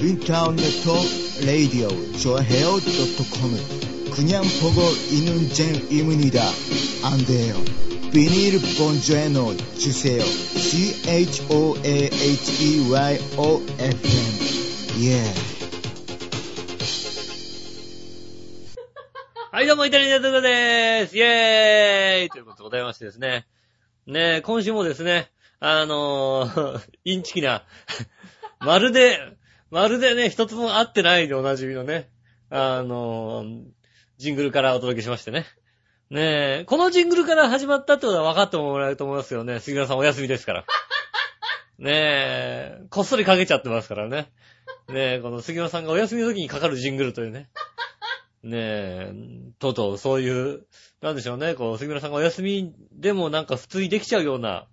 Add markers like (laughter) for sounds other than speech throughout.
인터넷 라디오 조해요.com 그냥 보고 있는 잼입니다. 안 돼요. 비닐 본주에노 주세요. C-H-O-A-H-E-Y-O-F-M 예. はい、どうも、イタリアンジェットでーすイェーイということでございましてですね。ねえ、今週もですね、あのー、インチキな、まるで、 まるでね、一つも合ってないでおなじみのね、あの、ジングルからお届けしましてね。ねえ、このジングルから始まったってことは分かってもらえると思いますよね。杉村さんお休みですから。ねえ、こっそりかけちゃってますからね。ねえ、この杉村さんがお休みの時にかかるジングルというね。ねえ、とうとうそういう、なんでしょうね、こう、杉村さんがお休みでもなんか普通にできちゃうような、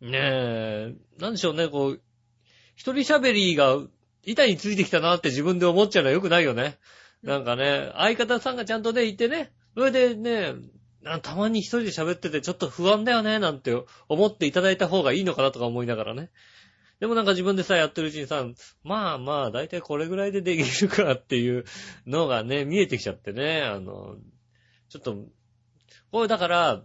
ねえ、なんでしょうね、こう、一人喋りが板についてきたなって自分で思っちゃうのは良くないよね。なんかね、相方さんがちゃんとね、いてね、それでね、あたまに一人で喋っててちょっと不安だよね、なんて思っていただいた方がいいのかなとか思いながらね。でもなんか自分でさ、やってるうちにさ、まあまあ、だいたいこれぐらいでできるかっていうのがね、見えてきちゃってね、あの、ちょっと、これだから、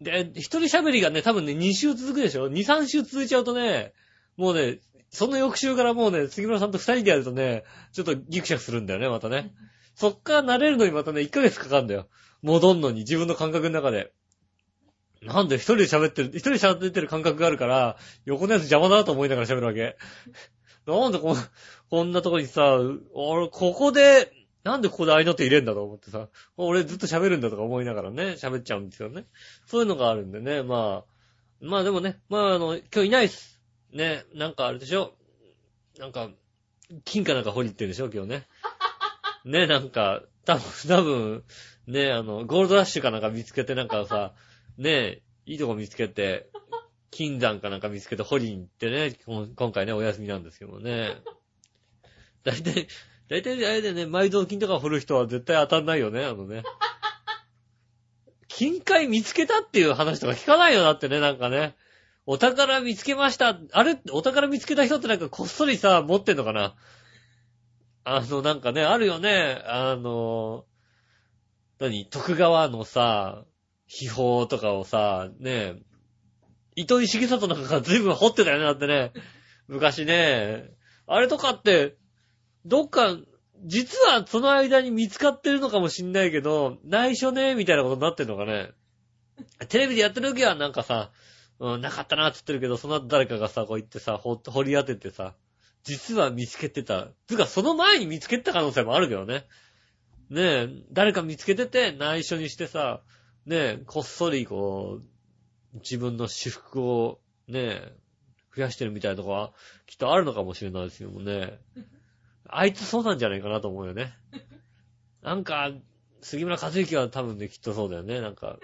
で、一人喋りがね、多分ね、2週続くでしょ ?2、3週続いちゃうとね、もうね、その翌週からもうね、杉村さんと二人でやるとね、ちょっとギクシャクするんだよね、またね。そっから慣れるのにまたね、1ヶ月かかるんだよ。戻んのに、自分の感覚の中で。なんで一人で喋ってる、一人で喋ってる感覚があるから、横のやつ邪魔だなと思いながら喋るわけ。なんでこんこんなとこにさ、俺、ここで、なんでここで合いの手入れんだと思ってさ、俺ずっと喋るんだとか思いながらね、喋っちゃうんですよね。そういうのがあるんでね、まあ、まあでもね、まああの、今日いないっす。ね、なんかあれでしょ？なんか、金かなんか掘り行ってるでしょ？今日ね。(laughs) ね、なんか、多分、多分、ね、あの、ゴールドラッシュかなんか見つけてなんかさ、ね、いいとこ見つけて、金山かなんか見つけて掘りに行ってね、今回ね、お休みなんですけどもね。だいたい、だいたいあれでね、埋蔵金とか掘る人は絶対当たんないよね、あのね。(laughs) 金塊見つけたっていう話とか聞かないよ、だってね、なんかね。お宝見つけました。あれ？お宝見つけた人ってなんかこっそりさ、持ってんのかな？あの、なんかね、あるよね。あの、何？徳川のさ、秘宝とかをさ、ね、糸井重里なんかが随分掘ってたよね、だってね。昔ね。あれとかって、どっか、実はその間に見つかってるのかもしんないけど、内緒ね、みたいなことになってんのかね。テレビでやってる時はなんかさ、うん、なかったなって言ってるけど、その後誰かがさ、こう言ってさ、掘掘り当ててさ、実は見つけてた。つか、その前に見つけてた可能性もあるけどね。ねえ、誰か見つけてて内緒にしてさ、ねえ、こっそりこう、自分の私服をねえ、増やしてるみたいなとこは、きっとあるのかもしれないですけどもね。あいつそうなんじゃないかなと思うよね。なんか、杉村和之は多分ね、きっとそうだよね。なんか、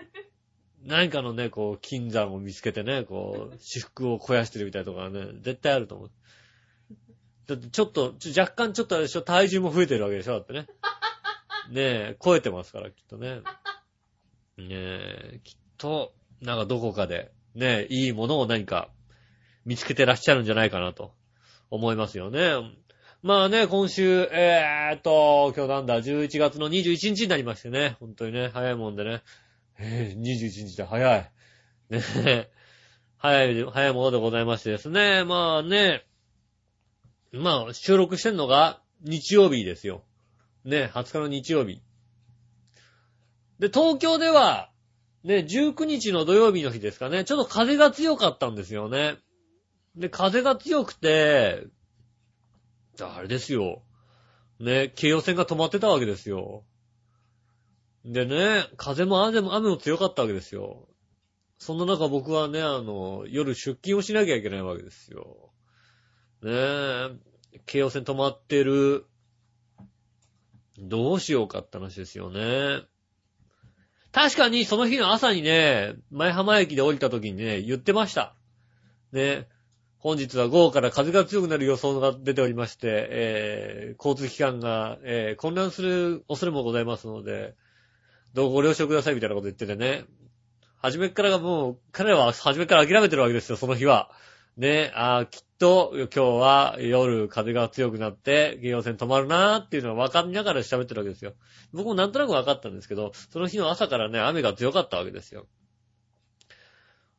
何かのね、こう、金山を見つけてね、こう、私服を肥やしてるみたいなとこはね、絶対あると思う。だってちょっと、若干ちょっとあれでしょ、体重も増えてるわけでしょ、だってね。ねえ、超えてますから、きっとね。ねえ、きっと、なんかどこかで、ねえ、いいものを何か見つけてらっしゃるんじゃないかなと思いますよね。まあね、今週、えーっと、今日なんだ、11月の21日になりましてね。本当にね、早いもんでね。えー、21日で早い。ねえ、早い、早いものでございましてですね。まあね、まあ、収録してんのが日曜日ですよ。ね、20日の日曜日。で、東京では、ね、19日の土曜日の日ですかね、ちょっと風が強かったんですよね。で、風が強くて、あれですよ。ね、京葉線が止まってたわけですよ。でね、風も雨も雨も強かったわけですよ。そんな中僕はね、あの、夜出勤をしなきゃいけないわけですよ。ねえ、京葉線止まってる。どうしようかって話ですよね。確かにその日の朝にね、前浜駅で降りた時にね、言ってました。ね、本日は午後から風が強くなる予想が出ておりまして、えー、交通機関が、えー、混乱する恐れもございますので、どうご了承くださいみたいなこと言っててね。初めからがもう、彼らは初めから諦めてるわけですよ、その日は。ね、あ、きっと今日は夜風が強くなって京葉線止まるなーっていうのが分かりながら喋ってるわけですよ。僕もなんとなく分かったんですけど、その日の朝からね、雨が強かったわけですよ。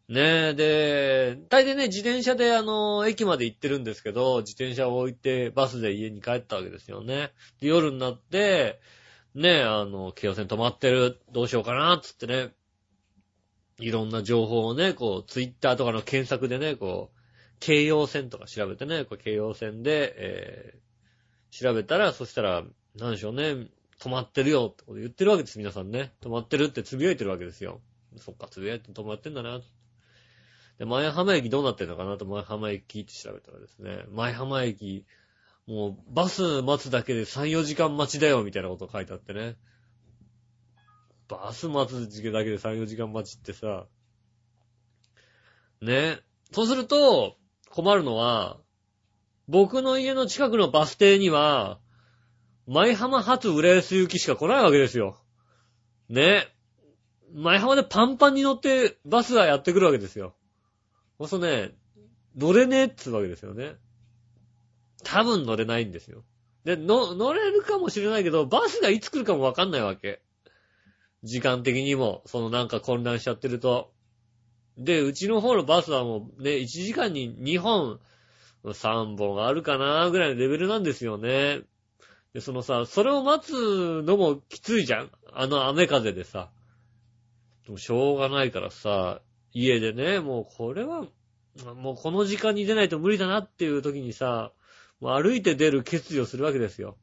ねえ、で、大抵ね、自転車であの、駅まで行ってるんですけど、自転車を置いてバスで家に帰ったわけですよね。で、夜になって、ねえ、あの、京葉線止まってる、どうしようかな、つってね、いろんな情報をね、こう、ツイッターとかの検索でね、こう、京葉線とか調べてね、こう京葉線で、えー、調べたら、そしたら、なんでしょうね、止まってるよってこと言ってるわけです、皆さんね。止まってるってつぶやいてるわけですよ。そっか、つぶやいて止まってんだな。で、前浜駅どうなってんのかなと前浜駅って調べたらですね、前浜駅、もうバス待つだけで3、4時間待ちだよみたいなこと書いてあってね。バス待つだけで3、4時間待ちってさ、ね。そうすると、困るのは、僕の家の近くのバス停には、前浜発浦安行きしか来ないわけですよ。ね。前浜でパンパンに乗ってバスがやってくるわけですよ。そうするとね、乗れねえっつうわけですよね。多分乗れないんですよ。で、の、乗れるかもしれないけど、バスがいつ来るかもわかんないわけ。時間的にも、そのなんか混乱しちゃってると。で、うちの方のバスはもうね、1時間に2本、3本あるかなぐらいのレベルなんですよね。で、そのさ、それを待つのもきついじゃんあの雨風でさ。でもしょうがないからさ、家でね、もうこれは、もうこの時間に出ないと無理だなっていう時にさ、歩いて出る決意をするわけですよ。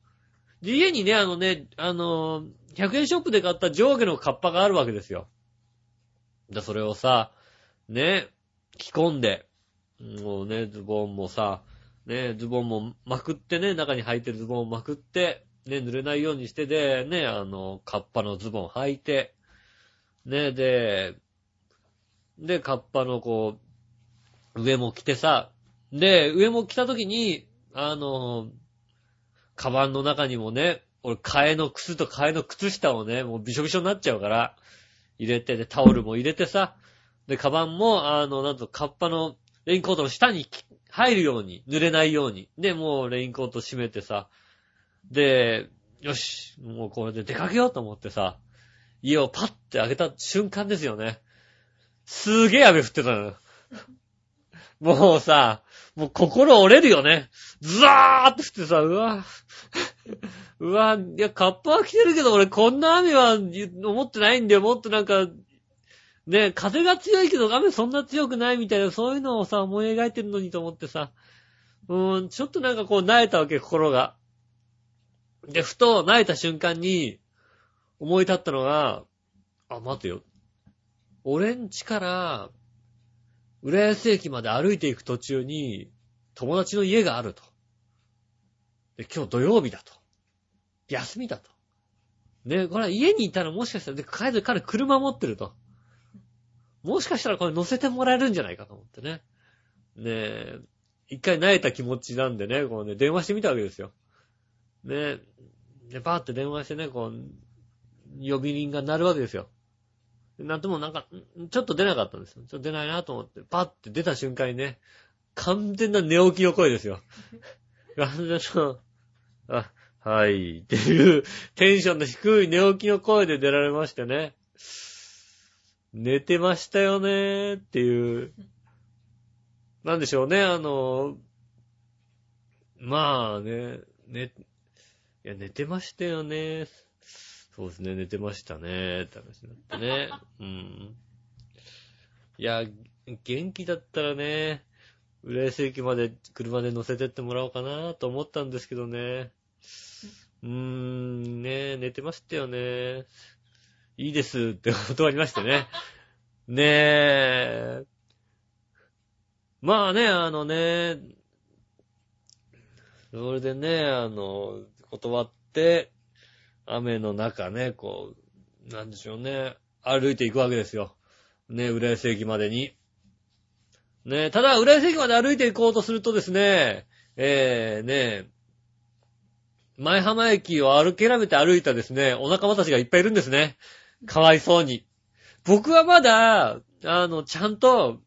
で、家にね、あのね、あの100円ショップで買った上下のカッパがあるわけですよ。で、それをさ、ね、着込んで、もうね、ズボンもさ、ね、ズボンもまくってね、中に履いてるズボンをまくって、ね、濡れないようにしてで、ね、あの、カッパのズボン履いて、ね、で、で、カッパのこう、上も着てさ、で、上も着た時に、あの、カバンの中にもね、俺、替えの靴と替えの靴下をね、もうびしょびしょになっちゃうから、入れて、で、タオルも入れてさ、で、カバンも、あの、なんと、カッパのレインコートの下に入るように、濡れないように。で、もうレインコート閉めてさ、で、よし、もうこれで出かけようと思ってさ、家をパッて開けた瞬間ですよね。すげえ雨降ってたの。もうさ、もう心折れるよね。ズワーって降ってさ、うわ、(laughs) うわ、いや、カッパは来てるけど俺こんな雨は思ってないんだよ。もっとなんか、ね、風が強いけど雨そんな強くないみたいな、そういうのをさ、思い描いてるのにと思ってさ、うーん、ちょっとなんかこう、慣れたわけ、心が。で、ふと、慣れた瞬間に、思い立ったのが、あ、待てよ。俺ん家から、浦安駅まで歩いていく途中に、友達の家があると。で、今日土曜日だと。休みだと。ね、これは家にいたらもしかしたら、で、帰る彼車持ってると。もしかしたらこれ乗せてもらえるんじゃないかと思ってね。ねえ、一回慣れた気持ちなんでね、こうね、電話してみたわけですよ。ねえで、パーって電話してね、こう、呼び鈴が鳴るわけですよ。なんともなんか、ちょっと出なかったんですよ。ちょっと出ないなと思って、パッて出た瞬間にね、完全な寝起きの声ですよ。完全な、あ、はい、っていうテンションの低い寝起きの声で出られましてね。寝てましたよねーっていう。なんでしょうね、あの、まあね、ね、いや、寝てましたよね。そうですね、寝てましたね、って話になってね。(laughs) うん。いや、元気だったらね、浦安駅まで車で乗せてってもらおうかなと思ったんですけどね。うーん、ね寝てましたよね。いいですって断りましてね。ねえ。まあね、あのね、それでね、あの、断って、雨の中ね、こう、なんでしょうね、歩いていくわけですよ。ね、浦安駅までに。ね、ただ、浦安駅まで歩いていこうとするとですね、えー、ね、前浜駅を歩けらめて歩いたですね、お仲間たちがいっぱいいるんですね。かわいそうに。僕はまだ、あの、ちゃんと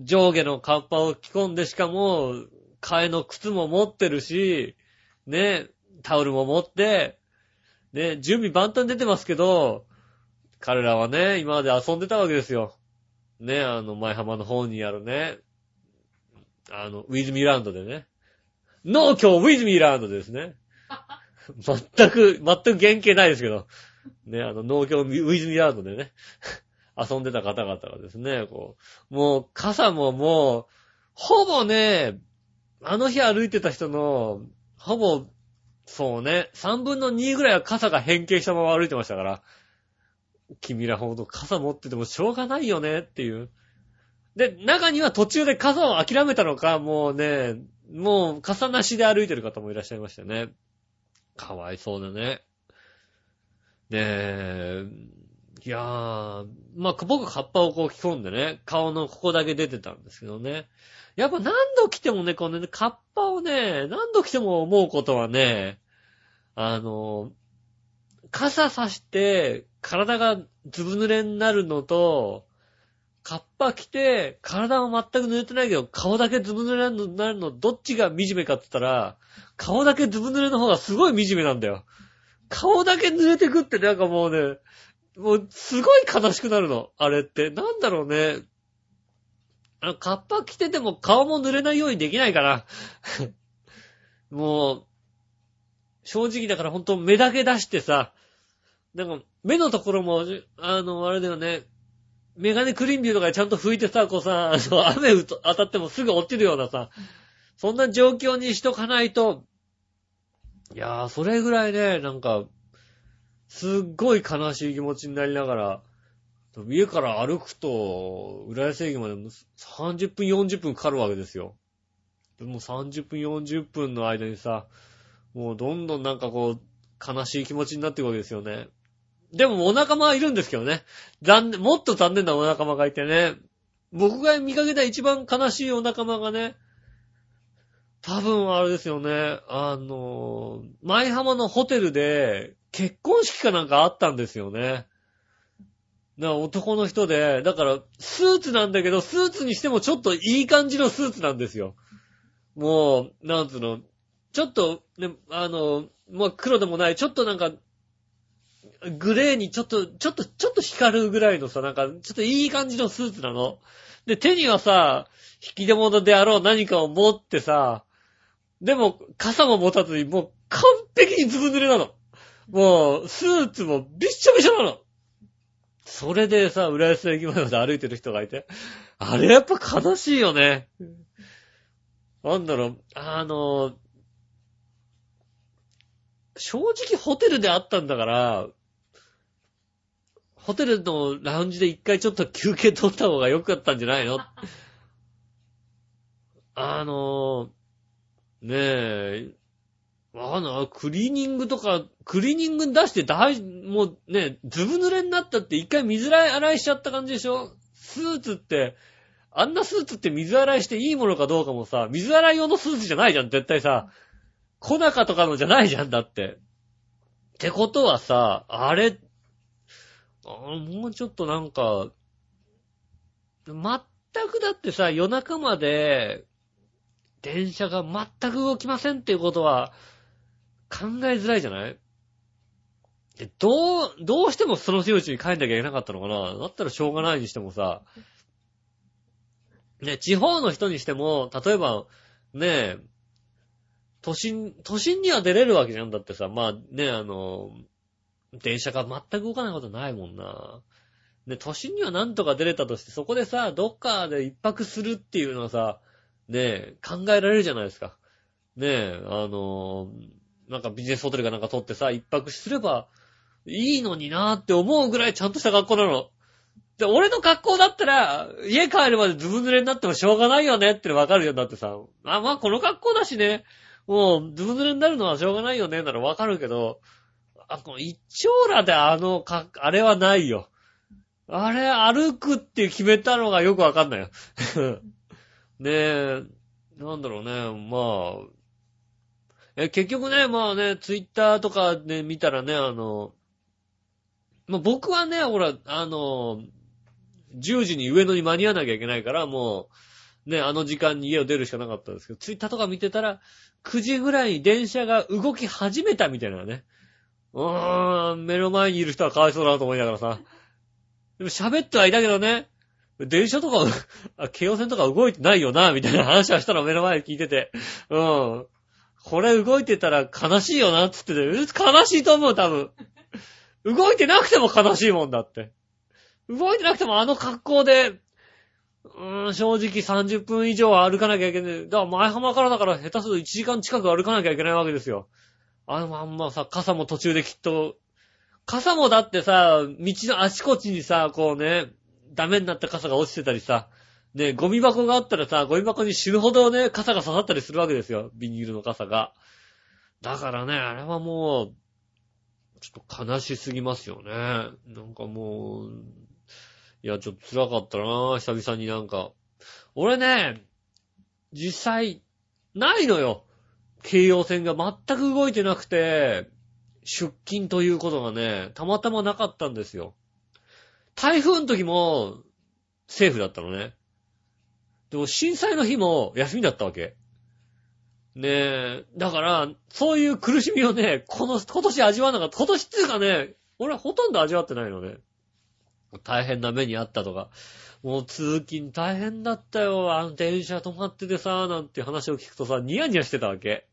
上下のカッパを着込んで、しかも、替えの靴も持ってるし、ね、タオルも持って、ね、準備万端出てますけど、彼らはね、今まで遊んでたわけですよ。ね、あの、前浜の方にあるね、あの、ウィズミーランドでね。農協ウィズミーランドですね。(laughs) 全く、全く原型ないですけど。ね、あの、農協ウィズミーランドでね。遊んでた方々がですね、こう、もう、傘ももう、ほぼね、あの日歩いてた人の、ほぼ、そうね、3分の2ぐらいは傘が変形したまま歩いてましたから。君らほど傘持っててもしょうがないよねっていう。で、中には途中で傘を諦めたのか、もうね、もう傘なしで歩いてる方もいらっしゃいましたね。かわいそうだね。ねえ、いやー、まあ、僕カッパをこう着込んでね、顔のここだけ出てたんですけどね。やっぱ何度着てもね、このね、カッパをね、何度着ても思うことはね、あの、傘さして体がずぶ濡れになるのと、カッパ着て体は全く濡れてないけど顔だけずぶ濡れになるのどっちが惨めかって言ったら、顔だけずぶ濡れの方がすごい惨めなんだよ。顔だけ濡れてくってなんかもうね、もうすごい悲しくなるの。あれって。なんだろうね。あの、カッパ着てても顔も濡れないようにできないかな。(laughs) もう、正直だからほんと目だけ出してさ、なんか目のところも、あの、あれだよね、メガネクリンビューとかでちゃんと拭いてさ、こうさ、あの (laughs) 雨当たってもすぐ落ちるようなさ、そんな状況にしとかないと、いやー、それぐらいね、なんか、すっごい悲しい気持ちになりながら、家から歩くと、浦安駅まで30分40分かかるわけですよ。でも30分40分の間にさ、もうどんどんなんかこう、悲しい気持ちになっていくわけですよね。でもお仲間はいるんですけどね。残念、もっと残念なお仲間がいてね。僕が見かけた一番悲しいお仲間がね、多分あれですよね。あの、舞浜のホテルで結婚式かなんかあったんですよね。だから男の人で、だからスーツなんだけど、スーツにしてもちょっといい感じのスーツなんですよ。もう、なんつうの、ちょっと、ね、あの、まあ、黒でもない、ちょっとなんか、グレーにちょっと、ちょっと、ちょっと光るぐらいのさ、なんか、ちょっといい感じのスーツなの。で、手にはさ、引き出物であろう何かを持ってさ、でも、傘も持たずに、もう完璧にずぶ濡れなの。もう、スーツもびっしょびしょなの。それでさ、浦安駅前まで歩いてる人がいて、あれやっぱ悲しいよね。なんだろう、あの、正直ホテルであったんだから、ホテルのラウンジで一回ちょっと休憩取った方が良かったんじゃないの？(laughs) あの、ねえ、わかんない。クリーニングとか、クリーニングに出して大、もうね、ずぶ濡れになったって一回水洗いしちゃった感じでしょ？スーツって、あんなスーツって水洗いしていいものかどうかもさ、水洗い用のスーツじゃないじゃん、絶対さ。コナカとかのじゃないじゃん、だって。ってことはさ、あれ、あもうちょっとなんか、全くだってさ、夜中まで、電車が全く動きませんっていうことは、考えづらいじゃない？どう、どうしてもその日のうちに帰んなきゃいけなかったのかな？だったらしょうがないにしてもさ、ね、地方の人にしても、例えば、ねえ、都心、都心には出れるわけじゃんだってさ、まあね、あの、電車が全く動かないことないもんな。ね、都心にはなんとか出れたとして、そこでさ、どっかで一泊するっていうのはさ、ねえ、考えられるじゃないですか。ねえ、あの、なんかビジネスホテルかなんか取ってさ、一泊すればいいのになーって思うぐらいちゃんとした格好なの。で、俺の格好だったら、家帰るまでずぶ濡れになってもしょうがないよねってわかるよ。だってさ、あ、まあこの格好だしね、もうずぶ濡れになるのはしょうがないよね、ならわかるけど、あ、この一丁羅であのか、あれはないよ。あれ、歩くって決めたのがよくわかんないよ。(laughs) ねえ、なんだろうね、まあ、え、結局ね、まあね、ツイッターとかで見たらね、あの、まあ僕はね、ほら、あの、10時に上野に間に合わなきゃいけないから、もうね、あの時間に家を出るしかなかったんですけど、ツイッターとか見てたら、9時ぐらいに電車が動き始めたみたいなね。うーん、目の前にいる人はかわいそうだなと思いながらさ。でも喋ってはいたけどね、電車とか、京王線とか動いてないよな、みたいな話はしたの目の前で聞いてて。うん。これ動いてたら悲しいよな、つってて、悲しいと思う、多分。動いてなくても悲しいもんだって。動いてなくてもあの格好で、うーん、正直30分以上は歩かなきゃいけない。だから前浜からだから下手すると1時間近く歩かなきゃいけないわけですよ。あのまんまさ、傘も途中できっと、傘もだってさ、道のあちこちにさ、こうね、ダメになった傘が落ちてたりさ、ね、ゴミ箱があったらさ、ゴミ箱に死ぬほどね、傘が刺さったりするわけですよ。ビニールの傘が。だからね、あれはもう、ちょっと悲しすぎますよね。なんかもう、いや、ちょっと辛かったな久々になんか。俺ね、実際、ないのよ。京葉線が全く動いてなくて、出勤ということがね、たまたまなかったんですよ。台風の時も、セーフだったのね。でも震災の日も休みだったわけ。ねえ、だから、そういう苦しみをね、この、今年味わわなかった。今年っていうかね、俺はほとんど味わってないのね。大変な目にあったとか。もう通勤大変だったよ。あの電車止まっててさ、なんて話を聞くとさ、ニヤニヤしてたわけ。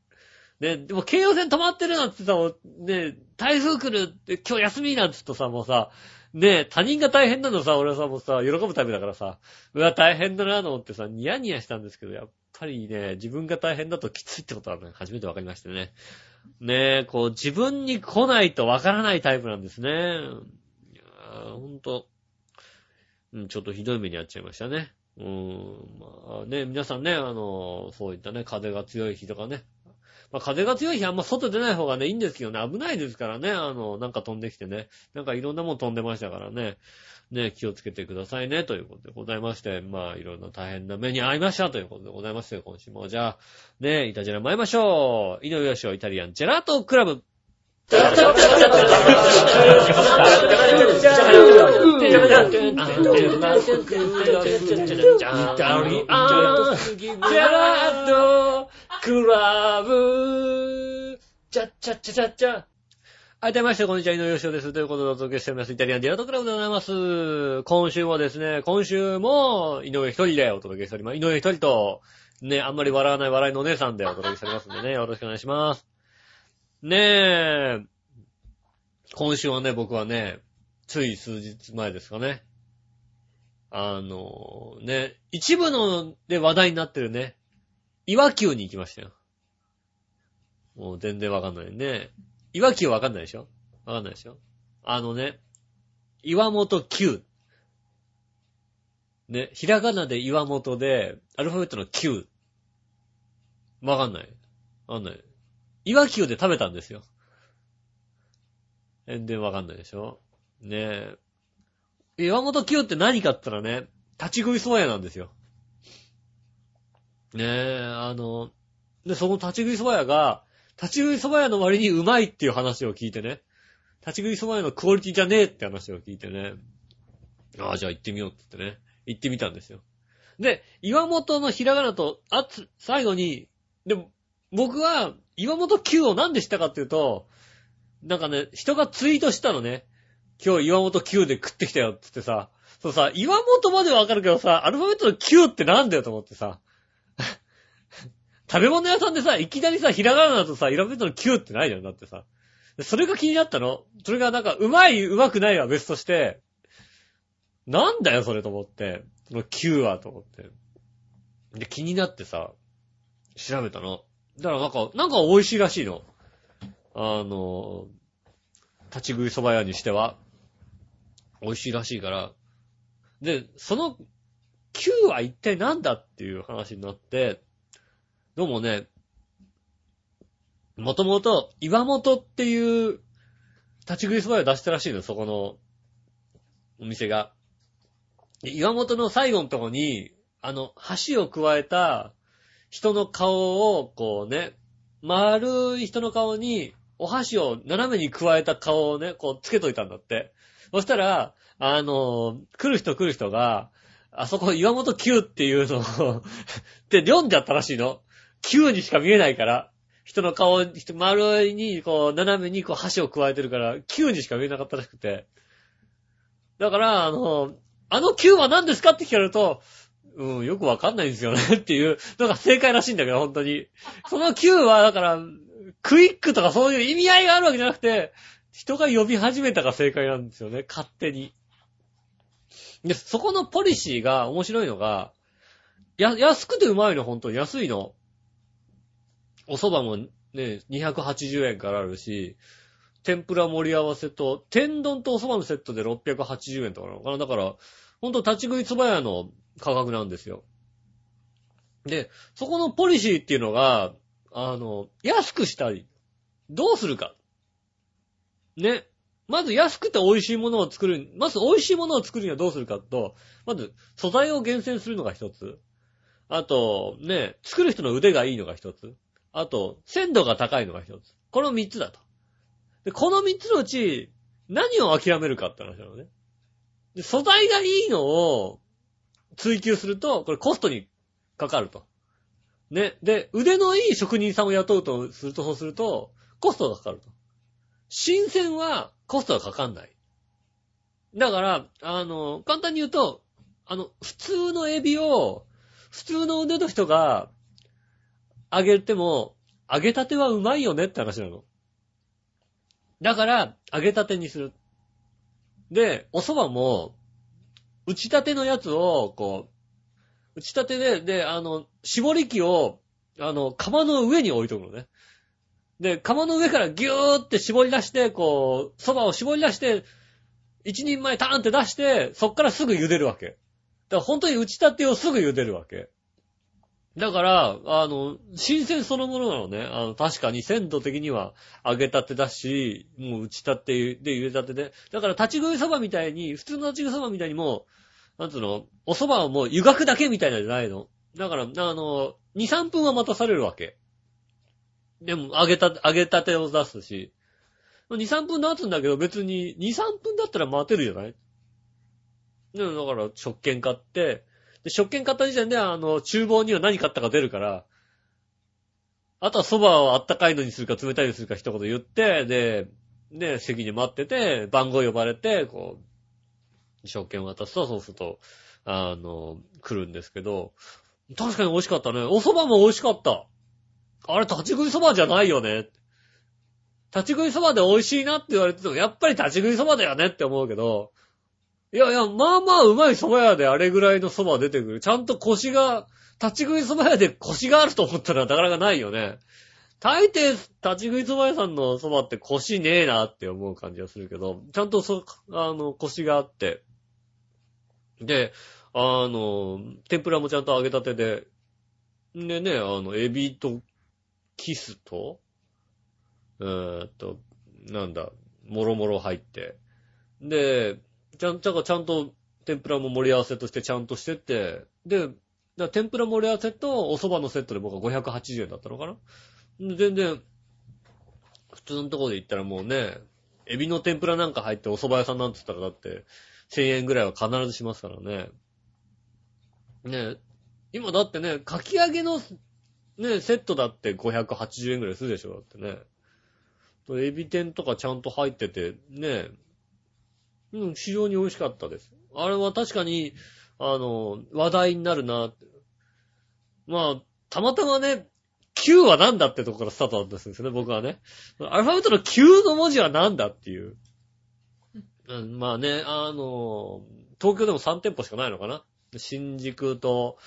ね、でも京葉線止まってるなんてさ、ね、台風来るって今日休みなんつっとさ、もうさ、ねえ他人が大変なのさ、俺はさ、もうさ、喜ぶタイプだからさ、うわ、大変だなと思ってさ、ニヤニヤしたんですけど、やっぱりね、自分が大変だときついってことはね、初めて分かりましてね。ねえこう、自分に来ないと分からないタイプなんですね。いやーほんと、うん、ちょっとひどい目に遭っちゃいましたね。うーん、まあね、皆さんね、あの、そういったね、風が強い日とかね、まあ、風が強い日あんま外出ない方がね、いいんですけどね、危ないですからね、あの、なんか飛んできてね、なんかいろんなもん飛んでましたからね、ね、気をつけてくださいね、ということでございまして、まあ、いろんな大変な目に遭いました。ということでございまして、今週も。じゃあ、ね、イタジェラ参りましょう。井上義雄イタリアンジェラートクラブ。クラブチャッチャッチャチャッチャはい、どうもまして、こんにちは、井上義雄です。ということでお届けしております。イタリアンディラートクラブでございます。今週もですね、今週も井上一人でお届けしております。井上一人と、ね、あんまり笑わない笑いのお姉さんでお届けしておりますんでね、(laughs) よろしくお願いします。ねえ、今週はね、僕はね、つい数日前ですかね。あの、ね、一部ので話題になってるね、岩球に行きましたよ。もう全然わかんないね。岩球わかんないでしょ？わかんないでしょ？あのね、岩本球。ね、ひらがなで岩本で、アルファベットの球。わかんない。わかんない。岩球で食べたんですよ。全然わかんないでしょ？ねえ。岩本球って何かって言ったらね、立ち食いそば屋なんですよ。ねえ、あの、で、その立ち食い蕎麦屋が、立ち食い蕎麦屋の割にうまいっていう話を聞いてね、立ち食い蕎麦屋のクオリティじゃねえって話を聞いてね、ああ、じゃあ行ってみようって言ってね、行ってみたんですよ。で、岩本のひらがなと、あつ、最後に、でも、僕は、岩本 Q をなんでしたかっていうと、なんかね、人がツイートしたのね。今日岩本 Q で食ってきたよって言ってさ、そうさ、岩本まではわかるけどさ、アルファベットの Q ってなんだよと思ってさ、食べ物屋さんでさ、いきなりさ、ひらがなだとさ、イラベットの Q ってないじゃん、だってさ。それが気になったの？それがなんか、うまい、うまくないは別として、なんだよ、それと思って。その Q は、と思って。で、気になってさ、調べたの。だからなんか、なんか美味しいらしいの。あの、立ち食い蕎麦屋にしては、美味しいらしいから。で、その Q は一体何だっていう話になって、どうもね、もともと岩本っていう立ち食い蕎麦を出したらしいの、そこのお店が。岩本の最後のとこに、あの、箸を加えた人の顔を、こうね、丸い人の顔に、お箸を斜めに加えた顔をね、こうつけといたんだって。そしたら、あの、来る人来る人が、あそこ岩本九っていうのをで、(laughs) 読んじゃったらしいの。九にしか見えないから。人の顔、人丸いに、こう、斜めにこう箸を加えてるから、九にしか見えなかったらしくて。だから、あの、あの九は何ですかって聞かれると、うん、よくわかんないんですよね (laughs) っていうのが正解らしいんだけど、本当に。その九は、だから、クイックとかそういう意味合いがあるわけじゃなくて、人が呼び始めたが正解なんですよね、勝手に。で、そこのポリシーが面白いのが、や、安くてうまいの、本当に安いの。お蕎麦もね、280円からあるし、天ぷら盛り合わせと、天丼とお蕎麦のセットで680円とかなのかな。だから、ほんと立ち食い蕎麦屋の価格なんですよ。で、そこのポリシーっていうのが、あの、安くしたい。どうするか。ね。まず安くて美味しいものを作る、まず美味しいものを作るにはどうするかと、まず素材を厳選するのが一つ。あと、ね、作る人の腕がいいのが一つ。あと、鮮度が高いのが一つ。この三つだと。で、この三つのうち、何を諦めるかって話なのね。で、素材がいいのを追求すると、これコストにかかると。ね。で、腕のいい職人さんを雇うとすると、そうすると、コストがかかると。新鮮はコストがかかんない。だから、あの、簡単に言うと、あの、普通のエビを、普通の腕の人が、揚げても、揚げたてはうまいよねって話なの。だから、揚げたてにする。で、お蕎麦も、打ちたてのやつを、こう、打ちたてで、で、あの、絞り器を、あの、釜の上に置いとくのね。で、釜の上からギューって絞り出して、こう、蕎麦を絞り出して、一人前ターンって出して、そっからすぐ茹でるわけ。だから本当に打ちたてをすぐ茹でるわけ。だから、あの、新鮮そのものなのね。あの、確かに鮮度的には揚げたてだし、もう打ちたてで茹でたてで。だから立ち食いそばみたいに、普通の立ち食いそばみたいにもう、なんつうの、お蕎麦はもう湯がくだけみたいなんじゃないの。だから、あの、2、3分は待たされるわけ。でも、揚げた、揚げたてを出すし。2、3分待つんだけど、別に2、3分だったら待てるじゃないでもだから、食券買って、で、食券買った時点で、あの、厨房には何買ったか出るから、あとは蕎麦をあったかいのにするか冷たいにするか一言言って、で、ね、席に待ってて、番号呼ばれて、こう、食券を渡すと、そうすると、あの、来るんですけど、確かに美味しかったね。お蕎麦も美味しかった。あれ、立ち食い蕎麦じゃないよね。立ち食い蕎麦で美味しいなって言われてても、やっぱり立ち食い蕎麦だよねって思うけど、いやいや、まあまあうまい蕎麦屋であれぐらいの蕎麦出てくる。ちゃんと腰が、立ち食い蕎麦屋で腰があると思ったらなかなかないよね。大抵、立ち食い蕎麦屋さんの蕎麦って腰ねえなって思う感じがするけど、ちゃんとそ、あの、腰があって。で、あの、天ぷらもちゃんと揚げたてで、でね、あの、エビとキスと、えーっと、なんだ、もろもろ入って。で、ちゃん、ちゃんちゃんと天ぷらも盛り合わせとしてちゃんとしてって、で、天ぷら盛り合わせとお蕎麦のセットで僕は580円だったのかな？全然、普通のところで言ったらもうね、エビの天ぷらなんか入ってお蕎麦屋さんなんて言ったらだって、1000円ぐらいは必ずしますからね。ね今だってね、かき揚げのね、セットだって580円ぐらいするでしょだってね。エビ天とかちゃんと入ってて、ね、うん、非常に美味しかったです。あれは確かに、あの、話題になるなって。まあ、たまたまね、Q は何だってとこからスタートだったんですよね、僕はね。アルファベットの Q の文字は何だっていう。うん、まあね、あの、東京でも3店舗しかないのかな。新宿と、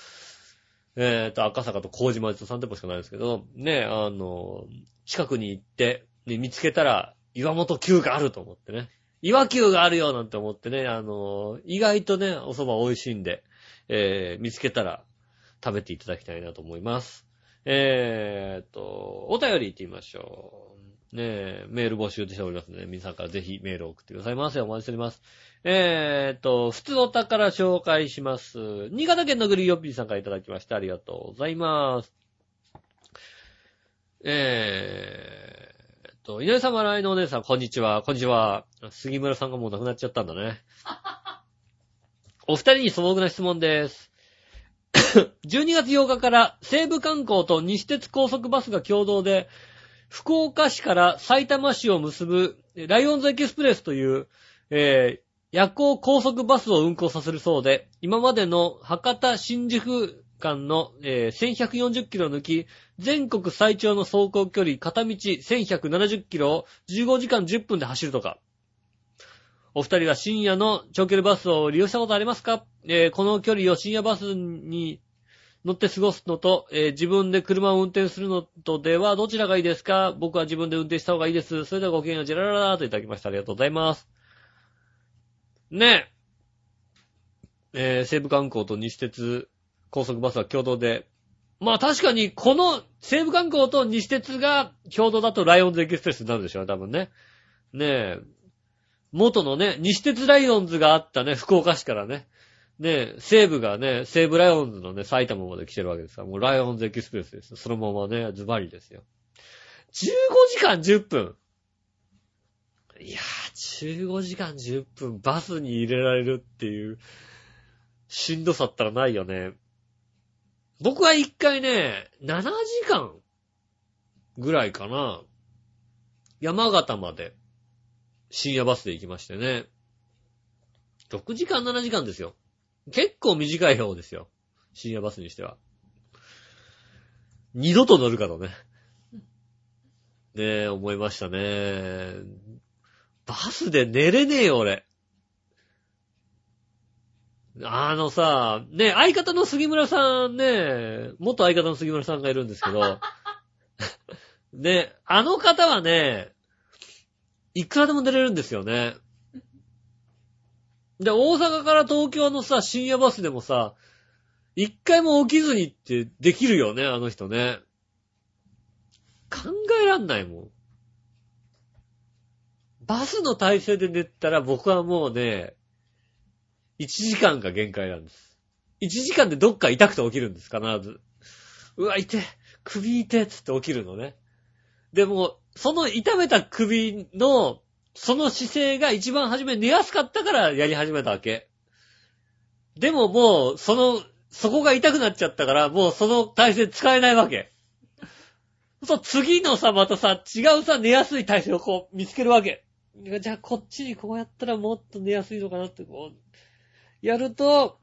えっ、と、赤坂と麹町と3店舗しかないですけど、ね、あの、近くに行って、ね、見つけたら、岩本九があると思ってね。岩九があるよなんて思ってね、あの、意外とね、お蕎麦美味しいんで、えー、見つけたら食べていただきたいなと思います。えーっと、お便り行ってみましょう。ねえ、メール募集しておりますので、皆さんからぜひメールを送ってくださいませ。お待ちしております。えーっと、普通お宝紹介します。新潟県のグリーヨッピーさんからいただきましてありがとうございます。えーと、稲荷様来のお姉さん、こんにちは。こんにちは。杉村さんがもう亡くなっちゃったんだね。(laughs) お二人に素朴な質問です。(coughs) 12月8日から西武観光と西鉄高速バスが共同で、福岡市から埼玉市を結ぶライオンズエキスプレスという、えー夜行高速バスを運行させるそうで、今までの博多新宿間の、えー1140キロ抜き、全国最長の走行距離片道1170キロを15時間10分で走るとか。お二人は深夜の長距離バスを利用したことありますか、えーこの距離を深夜バスに乗って過ごすのと、えー自分で車を運転するのとではどちらがいいですか？僕は自分で運転した方がいいです。それではごきげんよう、ジェラララーといただきました。ありがとうございます。ねえ。えー西武観光と西鉄高速バスは共同で。まあ確かに、この西武観光と西鉄が共同だとライオンズエキスプレスになるでしょうね、多分ね。ねえ。元のね、西鉄ライオンズがあったね、福岡市からね。ねえ、西武がね、西武ライオンズのね、埼玉まで来てるわけですから、もうライオンズエキスプレスです。そのままね、ズバリですよ。15時間10分。いやー、15時間10分バスに入れられるっていう、しんどさったらないよね。僕は一回ね、7時間ぐらいかな。山形まで深夜バスで行きましてね。6時間7時間ですよ。結構短い方ですよ。深夜バスにしては。二度と乗るかとね。ねえ、思いましたね。バスで寝れねえよ、俺。あのさ、ね、相方の杉村さんね、元相方の杉村さんがいるんですけど、(laughs) ね、あの方はね、いくらでも寝れるんですよね。で、大阪から東京のさ、深夜バスでもさ、一回も起きずにってできるよね、あの人ね。考えらんないもん。バスの体勢で寝たら僕はもうね、1時間が限界なんです。1時間でどっか痛くて起きるんです、必ず。うわ、痛い、首痛いっつって起きるのね。でも、その痛めた首の、その姿勢が一番初め寝やすかったからやり始めたわけ。でももう、その、そこが痛くなっちゃったから、もうその体勢使えないわけ。そう、次のさ、またさ、違うさ、寝やすい体勢をこう、見つけるわけ。じゃあ、こっちにこうやったらもっと寝やすいのかなって、こう、やると、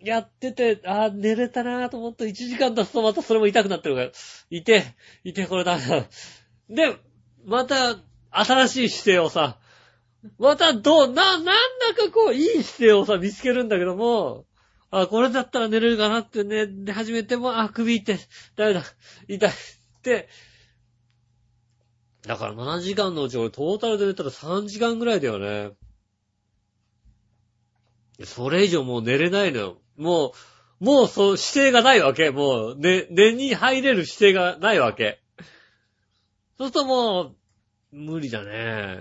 やってて、あ寝れたなーと思って1時間経つとまたそれも痛くなってるから、いて、いて、これダメだ。で、また、新しい姿勢をさ、またどう、な、なんだかこう、いい姿勢をさ、見つけるんだけども、あ、これだったら寝れるかなってね、寝始めても、あ、首痛い、ダメだ、痛いって、だから7時間のうち俺トータルで寝たら3時間ぐらいだよね。それ以上もう寝れないのよ。もう、もうそう、姿勢がないわけ。もう、寝、寝に入れる姿勢がないわけ。そうするともう、無理だね。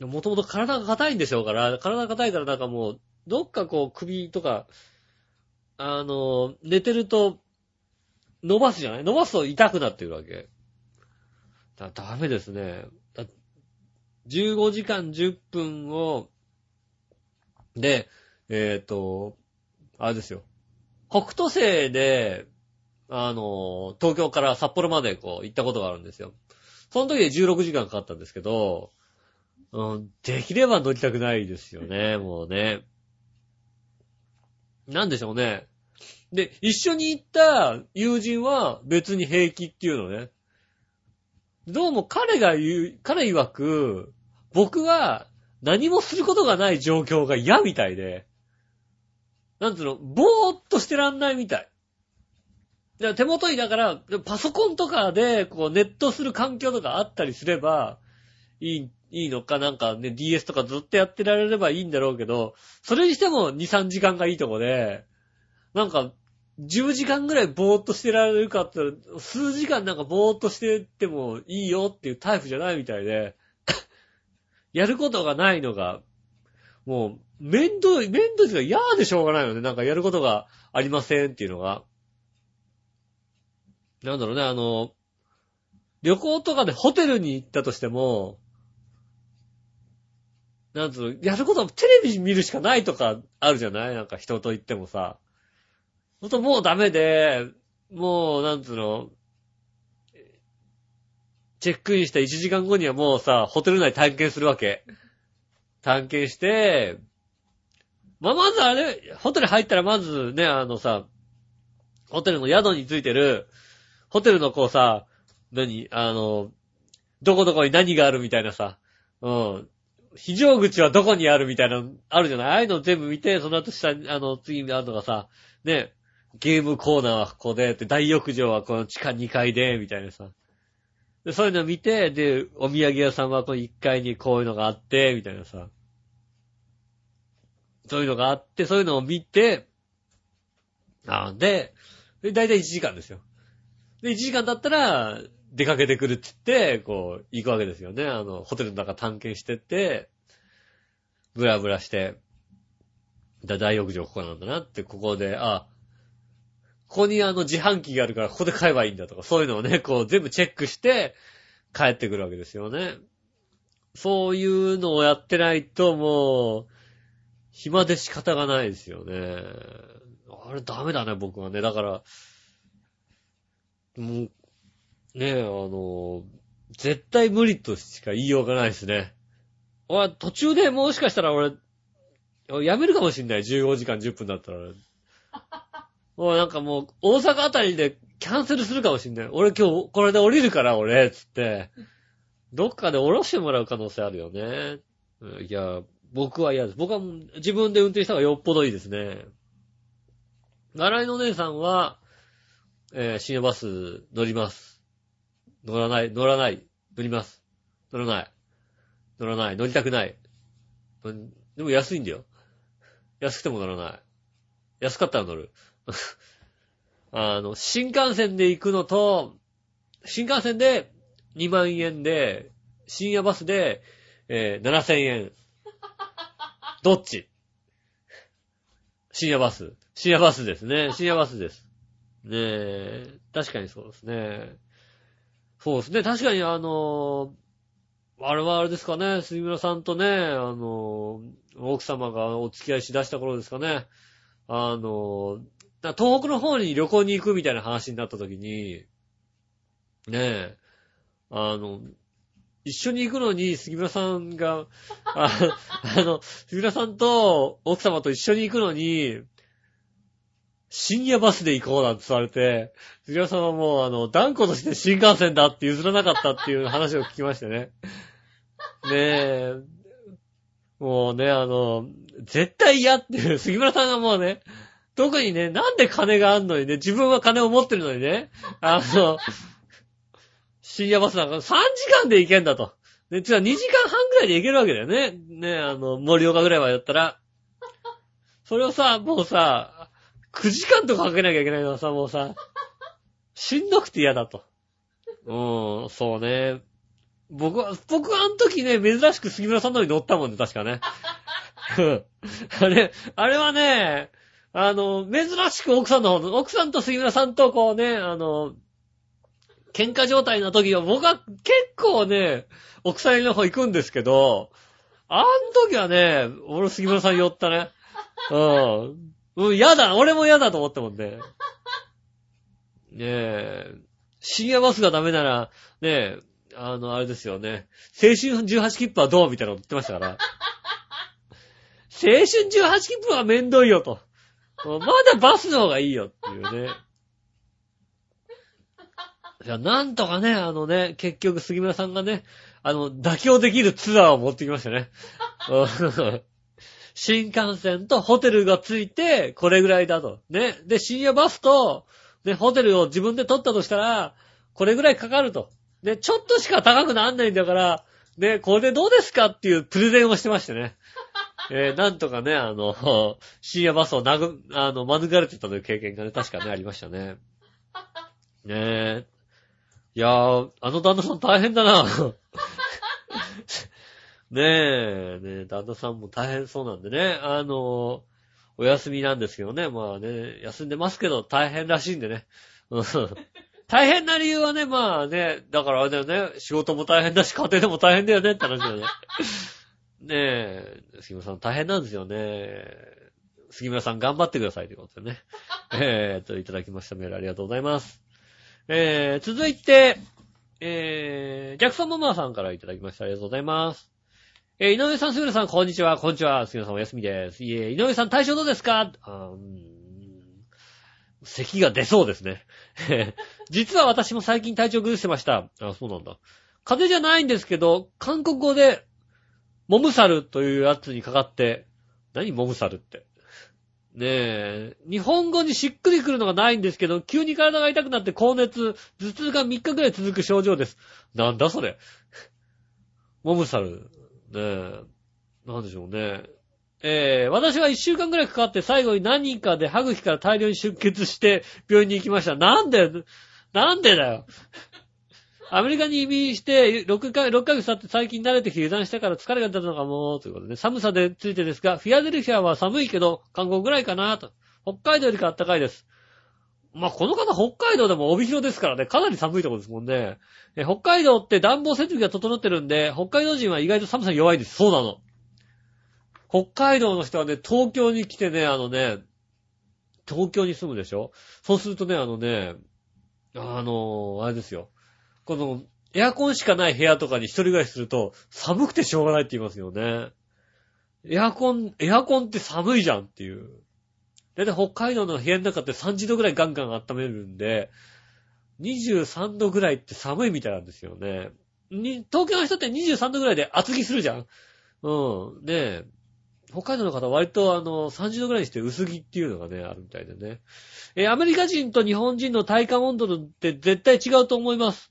もともと体が硬いんでしょうから、体が硬いからなんかもう、どっかこう首とか、あの、寝てると、伸ばすじゃない？伸ばすと痛くなってるわけ。だ、ダメですね。15時間10分を、で、えっ、と、あれですよ。北斗星で、あの、東京から札幌までこう行ったことがあるんですよ。その時で16時間かかったんですけど、うん、できれば乗りたくないですよね、(laughs) もうね。なんでしょうね。で、一緒に行った友人は別に平気っていうのね。どうも彼が言う、彼曰く、僕は何もすることがない状況が嫌みたいで、なんつうの、ぼーっとしてらんないみたい。手元にだから、パソコンとかで、こう、ネットする環境とかあったりすれば、いい、いいのか、なんかね、DS とかずっとやってられればいいんだろうけど、それにしても2、3時間がいいとこで、なんか、10時間ぐらいぼーっとしてられるかって、数時間なんかぼーっとしててもいいよっていうタイプじゃないみたいで、やることがないのが、もう、面倒い、面倒いが嫌でしょうがないよね。なんかやることがありませんっていうのが。なんだろうね、あの、旅行とかでホテルに行ったとしても、なんつうの、やることはテレビ見るしかないとかあるじゃない？なんか人と言ってもさ。ほんともうダメで、もう、なんつうの、チェックインした1時間後にはもうさ、ホテル内探検するわけ。探検して、まあ、まずあれ、ホテル入ったらまずね、あのさ、ホテルの宿についてる、ホテルのこうさ、何あの、どこどこに何があるみたいなさ、うん。非常口はどこにあるみたいなあるじゃない？ああいうの全部見て、その後下に、あの、次にあるのがさ、ね、ゲームコーナーはここで、大浴場はこの地下2階で、みたいなさ。でそういうのを見て、で、お土産屋さんはこの1階にこういうのがあって、みたいなさ。そういうのがあって、そういうのを見て、あで、で、だいたい1時間ですよ。で、1時間経ったら、出かけてくるって言って、こう、行くわけですよね。あの、ホテルの中探検してって、ブラブラして、だ大浴場ここなんだなって、ここで、あ、ここにあの自販機があるからここで買えばいいんだとか、そういうのをね、こう全部チェックして帰ってくるわけですよね。そういうのをやってないともう、暇で仕方がないですよね。あれダメだね、僕はね。だから、もう、ねえ、あの、絶対無理としか言いようがないですね。俺、途中でもしかしたら俺、やめるかもしんない。15時間10分だったら。もうなんかもう、大阪あたりでキャンセルするかもしんない。俺今日これで降りるから俺、つって。どっかで降ろしてもらう可能性あるよね。いや、僕は嫌です。僕は自分で運転した方がよっぽどいいですね。習いの姉さんは、えー深夜バス乗ります。乗らない、乗らない、乗ります。乗らない。乗らない、乗りたくない。でも安いんだよ。安くても乗らない。安かったら乗る。(laughs) あの、新幹線で行くのと、新幹線で2万円で、深夜バスで、えー7000円。(laughs) どっち？深夜バス。深夜バスですね。深夜バスです。ねえ、確かにそうですね。そうですね。確かにあのあれはあれですかね、杉村さんとね、あの奥様がお付き合いしだした頃ですかね。あのだ東北の方に旅行に行くみたいな話になった時に、ねえ、あの、一緒に行くのに杉村さんが、ああの、杉村さんと奥様と一緒に行くのに、深夜バスで行こうなんて言われて、杉村さんはもうあの、断固として新幹線だって譲らなかったっていう話を聞きましてね。ねえ、もうね、あの、絶対嫌っていう、杉村さんがもうね、特にね、なんで金があんのにね、自分は金を持ってるのにね、あの、(laughs) 深夜バスなんか3時間で行けんだと。ね、じゃあ2時間半ぐらいで行けるわけだよね。ね、あの、森岡ぐらいまでだったら。それをさ、もうさ、9時間とかかけなきゃいけないのはさ、もうさ、しんどくて嫌だと。うん、そうね。僕は、僕はあの時ね、珍しく杉村さんのに乗ったもんね、確かね。(laughs) あれ、あれはね、あの、珍しく奥さんの方、奥さんと杉村さんとこうね、あの、喧嘩状態の時は僕は結構ね、奥さんの方行くんですけど、あの時はね、俺杉村さん寄ったね。うん。うん、嫌だ。俺も嫌だと思ったもんね。ねえ。深夜バスがダメなら、ねえ、あの、あれですよね。青春18切符はどうみたいなこと言ってましたから。青春18切符はめんどいよと。(laughs) まだバスの方がいいよっていうね。(laughs) いや、なんとかね、あのね、結局杉村さんがね、あの、妥協できるツアーを持ってきましたね。うん新幹線とホテルがついて、これぐらいだと。ね。で、深夜バスと、ね、ホテルを自分で取ったとしたら、これぐらいかかると。で、ちょっとしか高くなんないんだから、ね、これでどうですかっていうプレゼンをしてましてね。(laughs) えーなんとかね、あの、(laughs) 深夜バスをなぐ、あの、免れてたという経験がね、確かね、ありましたね。(laughs) ねえ。いやー、あの旦那さん大変だな。ねえ、ねえ、旦那さんも大変そうなんでね、あの、お休みなんですけどね、まあね、休んでますけど大変らしいんでね。うん大変な理由はね、まあね、だからあれだよね、仕事も大変だし、家庭でも大変だよねって話だよね。ねえ、杉村さん大変なんですよね。杉村さん頑張ってくださいということでね。(laughs) えーと、いただきましたメールありがとうございます。えー、続いて、えー、ジャクソンママさんからいただきました。ありがとうございます。えー、井上さん、杉村さん、こんにちは。こんにちは。杉村さん、お休みです。いえ、井上さん、体調どうですか？あーうーん咳が出そうですね。(laughs) 実は私も最近体調崩してました。あ、そうなんだ。風邪じゃないんですけど、韓国語で、モムサルというやつにかかって、何モムサルって？ねえ、日本語にしっくりくるのがないんですけど、急に体が痛くなって高熱、頭痛が3日くらい続く症状です。なんだそれ？モムサル。ねえ、なんでしょうね。えー、私は1週間くらいかかって最後に何人かで歯茎から大量に出血して病院に行きました。なんで、なんでだよ。アメリカに移民して6ヶ6ヶ月経って最近慣れてきて油断したから疲れが出たのかも、ということで、ね寒さでついてですが、フィアデルフィアは寒いけど、韓国ぐらいかな、と。北海道よりか暖かいです。まあ、この方北海道でも帯広ですからね、かなり寒いところですもんね。え北海道って暖房設備が整ってるんで、北海道人は意外と寒さに弱いです。そうなの。北海道の人はね、東京に来てね、あのね、東京に住むでしょ？そうするとね、あのね、あの、あれですよ。この、エアコンしかない部屋とかに一人暮らしすると、寒くてしょうがないって言いますよね。エアコン、エアコンって寒いじゃんっていう。だいたい北海道の部屋の中って30度ぐらいガンガン温めるんで、23度ぐらいって寒いみたいなんですよね。に東京の人って23度ぐらいで厚着するじゃんうん。ねえ。北海道の方割とあの、30度ぐらいにして薄着っていうのがね、あるみたいでね。えーアメリカ人と日本人の体感温度って絶対違うと思います。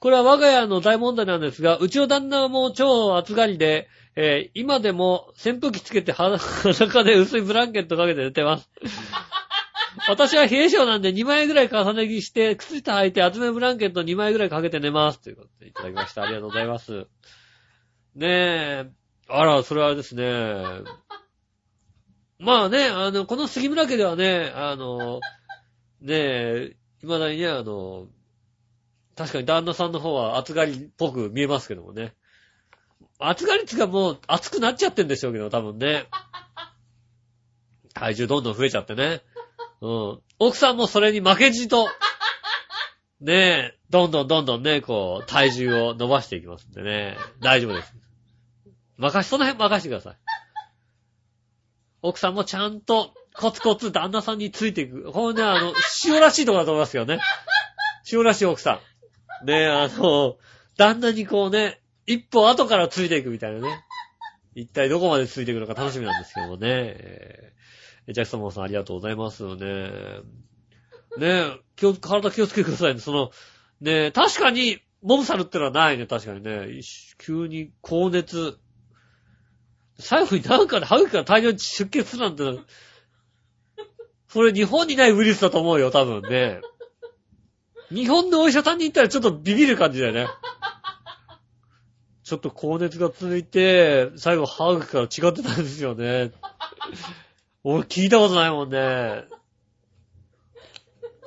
これは我が家の大問題なんですが、うちの旦那も超暑がりで、えー今でも扇風機つけて裸 (laughs) 裸で薄いブランケットかけて寝てます。(laughs) 私は冷え性なんで2枚ぐらい重ね着して、靴下履いて厚めブランケット2枚ぐらいかけて寝ます。ということでいただきました。ありがとうございます。ねえ。あら、それはあれですね。まあね、あの、この杉村家ではね、あの、ねえ、未だにね、あの、確かに旦那さんの方は暑がりっぽく見えますけどもね。暑がりっていうかもう暑くなっちゃってんでしょうけど、多分ね。体重どんどん増えちゃってね。うん。奥さんもそれに負けじと、ねえ、どんどんどんどんね、こう、体重を伸ばしていきますんでね。大丈夫です。任し、その辺任してください。奥さんもちゃんと、コツコツ旦那さんについていく。これね、あの、塩らしいとこだと思いますよね。塩らしい奥さん。ねえ、あの、旦那にこうね、一歩後からついていくみたいなね。一体どこまでついていくのか楽しみなんですけどもね。えージャクソンモンさんありがとうございますよね。ねえ、気を、体気をつけてくださいね。その、ねえ、確かに、モムサルってのはないね、確かにね。急に高熱。最後になんかで歯茎から大量に出血するなんて、それ日本にないウイルスだと思うよ、多分ね。日本のお医者さんに行ったらちょっとビビる感じだよね。ちょっと高熱が続いて、最後歯茎から違ってたんですよね。俺聞いたことないもんね。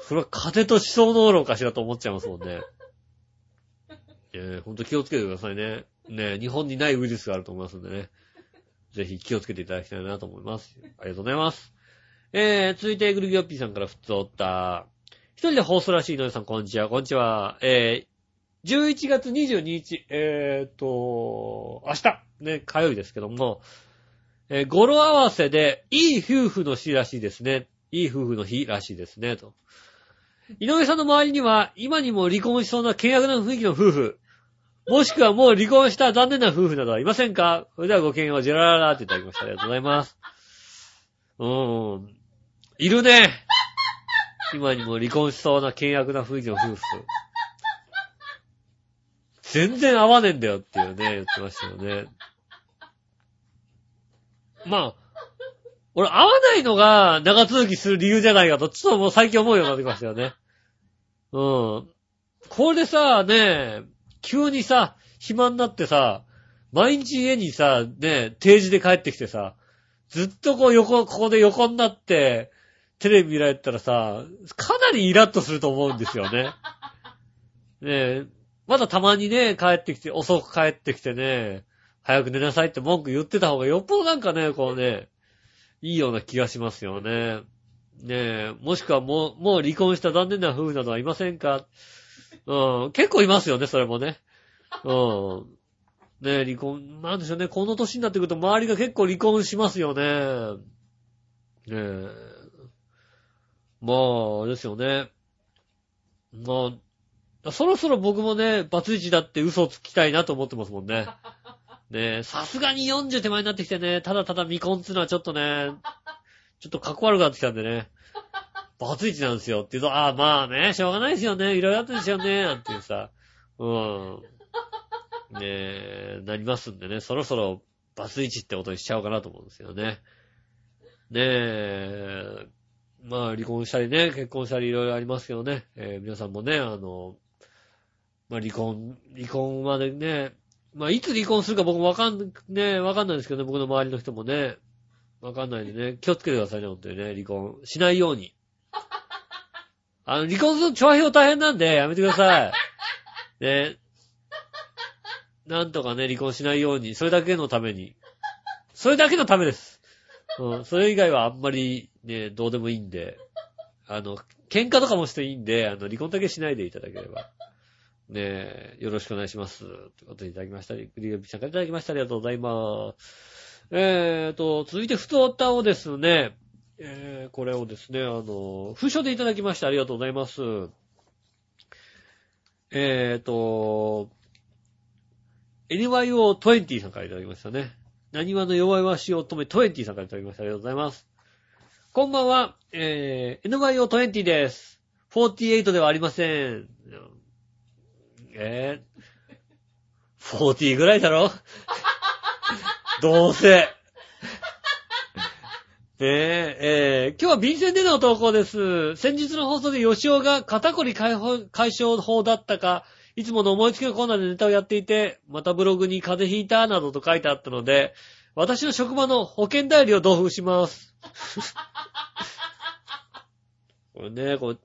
それは風と思想能論かしらと思っちゃいますもんね。えー、ほんと気をつけてくださいね。ね日本にないウイルスがあると思いますんでね。ぜひ気をつけていただきたいなと思います。ありがとうございます。えー、続いて、グルギョッピーさんからふつおった。一人で放送らしいのりさん、こんにちは、こんにちは。えー、11月22日、えーと、明日、ね、火曜日ですけども、えー語呂合わせで、いい夫婦の日らしいですね。いい夫婦の日らしいですね、と。井上さんの周りには、今にも離婚しそうな険悪な雰囲気の夫婦、もしくはもう離婚した残念な夫婦などはいませんか？それではごきげんよう、ジェラララっていただきました。ありがとうございます。うーん。いるね。今にも離婚しそうな険悪な雰囲気の夫婦。全然合わねえんだよっていうね、言ってましたよね。まあ、俺合わないのが長続きする理由じゃないかと、ちょっともう最近思うようになってきましたよね。うん。これでさ、ね、急にさ、暇になってさ、毎日家にさ、ね、定時で帰ってきてさ、ずっとこう横、ここで横になって、テレビ見られたらさ、かなりイラッとすると思うんですよね。(laughs) ねえ、まだたまにね、帰ってきて、遅く帰ってきてね、早く寝なさいって文句言ってた方がよっぽどなんかね、こうね、いいような気がしますよね。ねえ、もしくはもう、もう離婚した残念な夫婦などはいませんか？うん、結構いますよね、それもね。うん。ねえ、離婚、なんでしょうね、この年になってくると周りが結構離婚しますよね。ねえ。まあ、ですよね。まあ、そろそろ僕もね、バツイチだって嘘をつきたいなと思ってますもんね。ねえ、さすがに40手前になってきてね、ただただ未婚っていうのはちょっとね、ちょっとかっこ悪くなってきたんでね、バツイチなんですよって言うと、ああ、まあね、しょうがないですよね、いろいろあったんですよね、なんていうさ、うん。ねえ、なりますんでね、そろそろバツイチってことにしちゃおうかなと思うんですよね。ねえ、まあ離婚したりね、結婚したりいろいろありますけどね、えー皆さんもね、あの、まあ離婚、離婚までね、まあいつ離婚するか僕もわかん、ね、わかんないですけどね、僕の周りの人もね、わかんないんでね、気をつけてくださいね、本当にね、離婚しないように。あの、離婚すると調和表大変なんで、やめてください。ね。なんとかね、離婚しないように、それだけのために。それだけのためです。うん、それ以外はあんまりね、どうでもいいんで、あの、喧嘩とかもしていいんで、あの、離婚だけしないでいただければ。ねえ、よろしくお願いします。ということでいただきました。グリグリさんからいただきました。ありがとうございます。えーと、続いて、ふとおたをですね、えー、これをですね、あの、封書でいただきました。ありがとうございます。えーと、NYO20 さんからいただきましたね。何話の弱々しを止め20さんからいただきました。ありがとうございます。こんばんは、えー、NYO20 です。48ではありません。えー、40ぐらいだろ？(laughs) どうせ。ねえ、えー、今日は便箋での投稿です。先日の放送で吉尾が肩こり解消法だったか、いつもの思いつきのコーナーでネタをやっていて、またブログに風邪ひいたなどと書いてあったので、私の職場の保険代理を同封します。(laughs) これね、こう、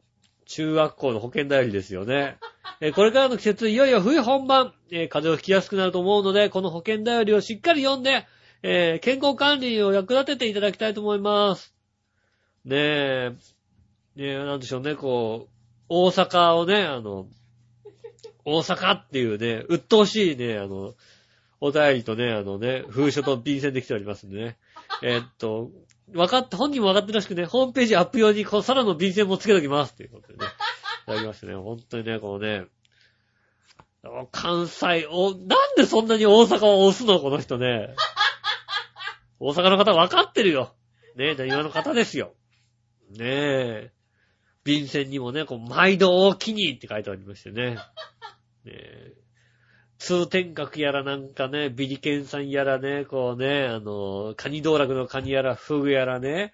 中学校の保険代理ですよね。えーこれからの季節、いよいよ冬本番、えー風邪をひきやすくなると思うので、この保険代理をしっかり読んで、えー健康管理を役立てていただきたいと思います。ねえ、ねえ、なんでしょうね、こう、大阪をね、あの、大阪っていうね、鬱陶しいね、あの、お便りとね、あのね、封書と便箋できておりますんでね。えっと、分かった、本人も分かってらしくね、ホームページアップ用に、このさらの便箋もつけときます。ということでね。いただきましてね、本当にね、このね、関西、お、なんでそんなに大阪を押すのこの人ね。大阪の方分かってるよ。ねえ、何話の方ですよ。ねえ。便箋にもね、こう、毎度大きにって書いてありましてね。ねえ。通天閣やらなんかね、ビリケンさんやらね、こうね、あの、カニ道楽のカニやら、フグやらね、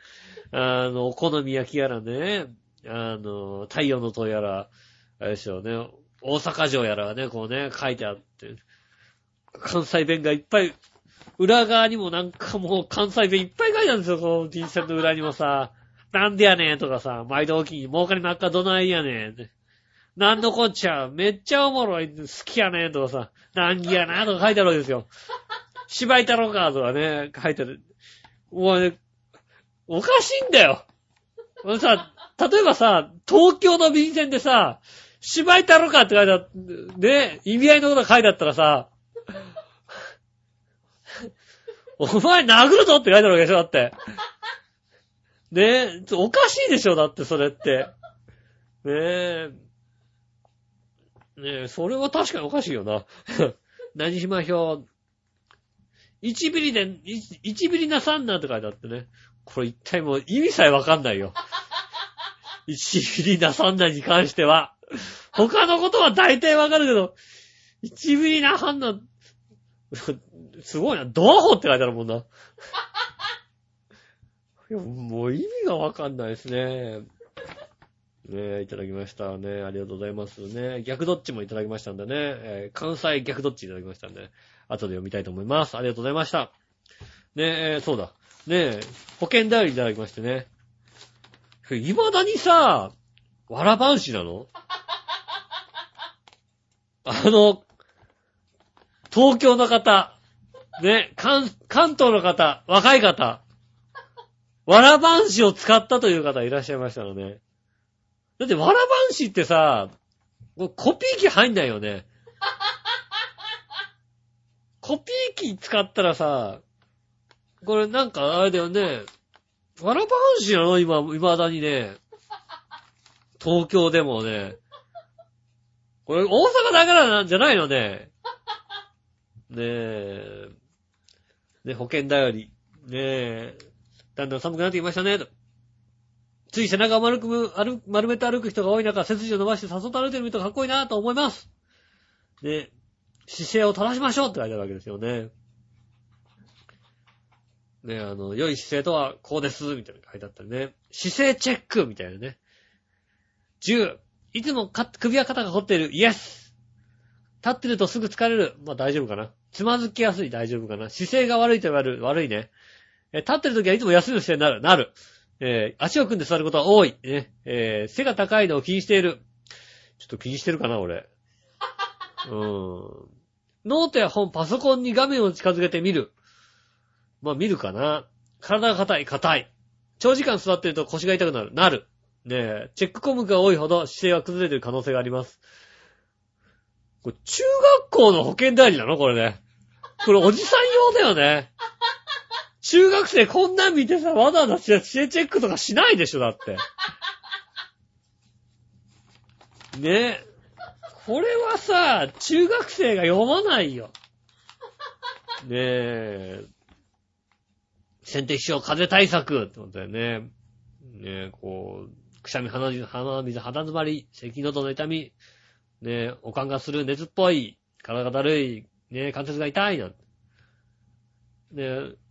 あの、お好み焼きやらね、あの、太陽の塔やら、あれですよね、大阪城やらね、こうね、書いてあって、関西弁がいっぱい、裏側にもなんかもう関西弁いっぱい書いてあるんですよ、この T 線の裏にもさ、なんでやねんとかさ、毎度大きい、儲かりばっかどないやねん。なんのこっちゃ、めっちゃおもろい、好きやねんとかさ、難儀やなとか書いてあるわけですよ。(laughs) 芝居太郎かとかね、書いてある。もうね、おかしいんだよ。俺さ、例えばさ、東京の便箋でさ、芝居太郎かって書いてあって、ね、意味合いのことが書いてあったらさ、お前殴るぞって書いてあるわけでしょだって。ねえ、おかしいでしょだってそれって。ねえ。ねえ、それは確かにおかしいよな。(laughs) 何しましょう。1ミリで、1ミリなさんなって書いてあってね。これ一体もう意味さえわかんないよ。(laughs) 1ミリなさんなに関しては。他のことは大体わかるけど、1ミリなさんな、(laughs) すごいな。ドアホって書いてあるもんな。もう意味がわかんないですね。ねえ、いただきましたね。ありがとうございますね。逆どっちもいただきましたんでね。えー関西逆どっちいただきましたんで、後で読みたいと思います。ありがとうございました。ねえ、そうだ。ねえ、保険代理いただきましてね。未だにさ、わらばんしなの？(laughs) あの、東京の方、ね、関、関東の方、若い方、わらばんしを使ったという方いらっしゃいましたらね。だってわらばんしってさ、コピー機入んないよね。(laughs) コピー機使ったらさ、これなんかあれだよね。わらばんしなの？今、未だにね。東京でもね。これ大阪だからなんじゃないのね。ねえ。ね、保険頼り。ねえ。だんだん寒くなってきましたね。つい背中を丸く、丸めて歩く人が多い中、背筋を伸ばして誘って歩いてる人かっこいいなと思います。ね、姿勢を正しましょうって書いてあるわけですよね。ね、あの、良い姿勢とはこうです、みたいな書いてあったりね。姿勢チェックみたいなね。10、いつもか首や肩が凝っている、イエス立ってるとすぐ疲れる。まあ大丈夫かな。つまずきやすい、大丈夫かな。姿勢が悪いと言われる、悪いね。え立ってる時はいつも休む姿勢になる、なる。えー、足を組んで座ることは多い。ね。えー、背が高いのを気にしている。ちょっと気にしてるかな、俺。(laughs) うーん。ノートや本、パソコンに画面を近づけてみる。まあ見るかな。体が硬い、硬い。長時間座ってると腰が痛くなる、なる。ねえ、チェック項目が多いほど姿勢が崩れてる可能性があります。これ中学校の保険代理なの？これね。これおじさん用だよね。(laughs) 中学生こんなん見てさ、わざわざ姿勢チェックとかしないでしょ、だって。ねえ。これはさ、中学生が読まないよ。ねえ。先手気象風対策ってことだよね。ねえ、こう、くしゃみ、鼻水、鼻水、肌詰まり、咳喉の痛み、ねえ、おかんがする熱っぽい、体がだるい、ねえ、関節が痛いなんて。ねえ、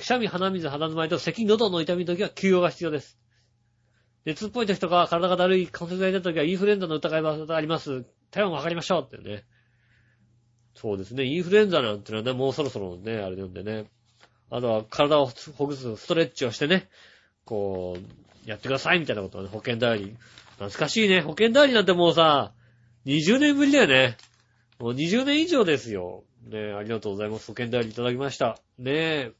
くしゃみ、鼻水、鼻詰まりと咳、喉の痛みの時は休養が必要です。熱っぽい時とか体がだるい、関節が痛い時はインフルエンザの疑いがあります。体温を測りましょうってね。そうですね。インフルエンザなんてのはね、もうそろそろね、あれなんでね。あとは体をほぐすストレッチをしてね、こう、やってくださいみたいなことをね、保険代理。懐かしいね。保険代理なんてもうさ、20年ぶりだよね。もう20年以上ですよ。ねありがとうございます。保険代理いただきました。ねえ。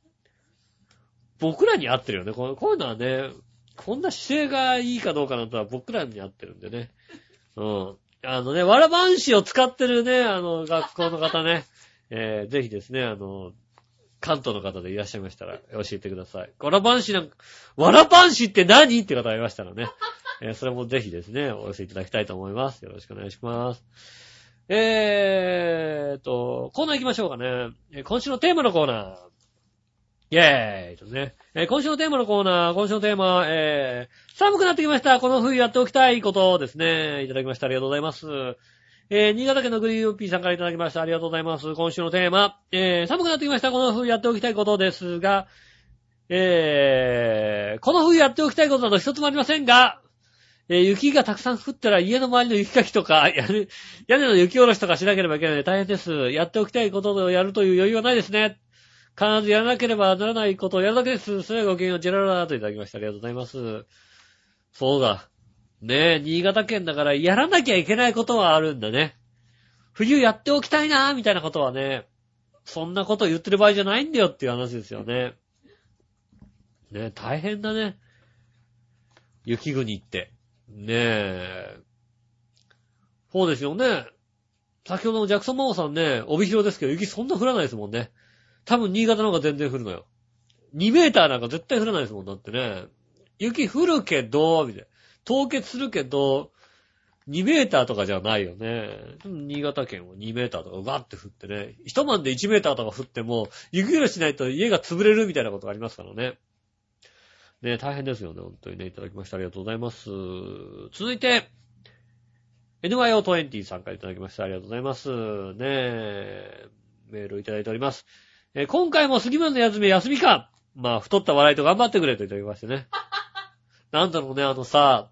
僕らに合ってるよね。こういうのはね、こんな姿勢がいいかどうかなんては僕らに合ってるんでね。うん。あのね、わらばんしを使ってるね、あの、学校の方ね、(laughs) えー、ぜひですね、あの、関東の方でいらっしゃいましたら教えてください。わらばんしなんか、わらばんしって何？って方がいましたらね、(laughs) えー、それもぜひですね、お寄せいただきたいと思います。よろしくお願いします。えーと、コーナー行きましょうかね。今週のテーマのコーナー。イェーイとね。えー、今週のテーマのコーナー、今週のテーマ、えー、寒くなってきました。この冬やっておきたいことですね、いただきました。ありがとうございます。えー、新潟県のグリーンピーさんからいただきました。ありがとうございます。今週のテーマ、えー、寒くなってきました。この冬やっておきたいことですが、えー、この冬やっておきたいことなど一つもありませんが、えー、雪がたくさん降ったら家の周りの雪かきとか、(laughs) 屋根屋根の雪下ろしとかしなければいけないので大変です。やっておきたいことをやるという余裕はないですね。必ずやらなければならないことをやるだけです。それがごきげんよう、ジェララーといただきました。ありがとうございます。そうだ。ねえ、新潟県だからやらなきゃいけないことはあるんだね。冬やっておきたいなーみたいなことはね、そんなこと言ってる場合じゃないんだよっていう話ですよね。ねえ、大変だね。雪国って。ねえ。そうですよね。先ほどのジャクソンママさんね、帯広ですけど、雪そんな降らないですもんね。多分新潟の方が全然降るのよ。2メーターなんか絶対降らないですもん、だってね。雪降るけど、みたいな。凍結するけど、2メーターとかじゃないよね。新潟県は2メーターとかガッて降ってね。一晩で1メーターとか降っても、雪降りしないと家が潰れるみたいなことがありますからね。ね大変ですよね、本当にね。いただきましてありがとうございます。続いて、NYO20 参加いただきましてありがとうございます。ねえメールをいただいております。えー、今回も杉村の休み休みかまあ、太った笑いと頑張ってくれといただきましてね。(laughs) なんだろうね、あのさ、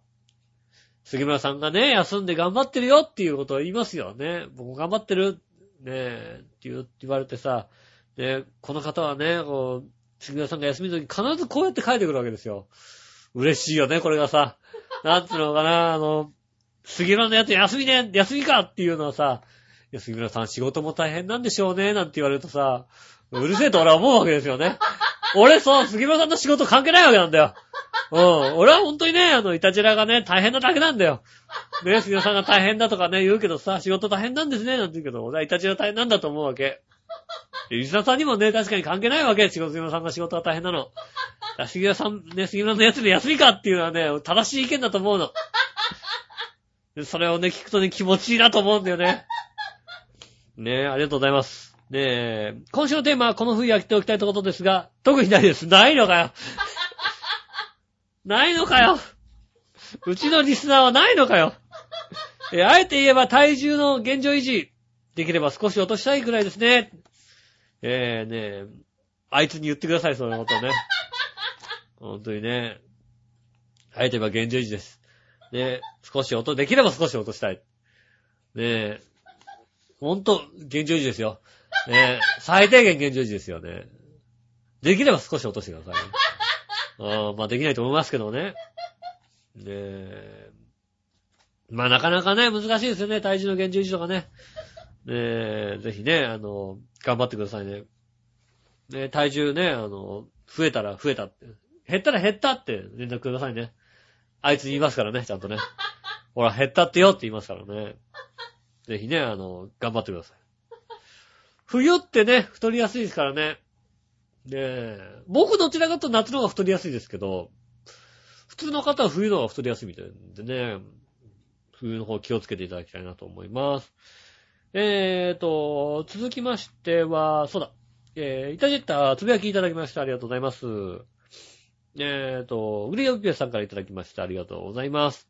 杉村さんがね、休んで頑張ってるよっていうことを言いますよね。僕も頑張ってる。ねえ、って言われてさ、ねこの方はね、こう、杉村さんが休みの時必ずこうやって書いてくるわけですよ。嬉しいよね、これがさ。なんつうのかな、あの、杉村のやつ休みね、休みかっていうのはさ、や、杉村さん仕事も大変なんでしょうね、なんて言われるとさ、うるせえと俺は思うわけですよね。俺さ、杉村さんの仕事関係ないわけなんだよ。うん。俺は本当にね、あの、イタジラがね、大変なだけなんだよ。ね、杉村さんが大変だとかね、言うけどさ、仕事大変なんですね、なんて言うけど、俺はイタジラ大変なんだと思うわけ。リスナーさんにもね、確かに関係ないわけ。仕事、杉村さんが仕事は大変なの。杉村さん、ね、杉村のやつで休みかっていうのはね、正しい意見だと思うの。それをね、聞くとね、気持ちいいなと思うんだよね。ねえ、ありがとうございます。ねえ、今週のテーマはこの冬やっておきたいとことですが、特にないです。ないのかよ。(laughs) ないのかよ。うちのリスナーはないのかよ。えあえて言えば体重の現状維持。できれば少し落としたいくらいですね。えー、ねえ、あいつに言ってください、そのことね。本当にね。あえて言えば現状維持です。ね少し落と、できれば少し落としたい。ねえ、ほんと、現状維持ですよ。ね最低限現状維持ですよね。できれば少し落としてください、ね。あ (laughs) まあできないと思いますけどね。ねえ。まあなかなかね、難しいですよね。体重の現状維持とかね。ねえ、ぜひね、あの、頑張ってくださいね。ね体重ね、あの、増えたら増えたって。減ったら減ったって連絡くださいね。あいつ言いますからね、ちゃんとね。ほら、減ったってよって言いますからね。ぜひね、あの、頑張ってください。冬ってね、太りやすいですからね。ねえ。僕どちらかと夏の方が太りやすいですけど、普通の方は冬の方が太りやすいみたいなんでね、冬の方気をつけていただきたいなと思います。えーと、続きましては、そうだ、えー、いたじったつぶやきいただきましてありがとうございます。えーと、グリーオピアさんからいただきましてありがとうございます。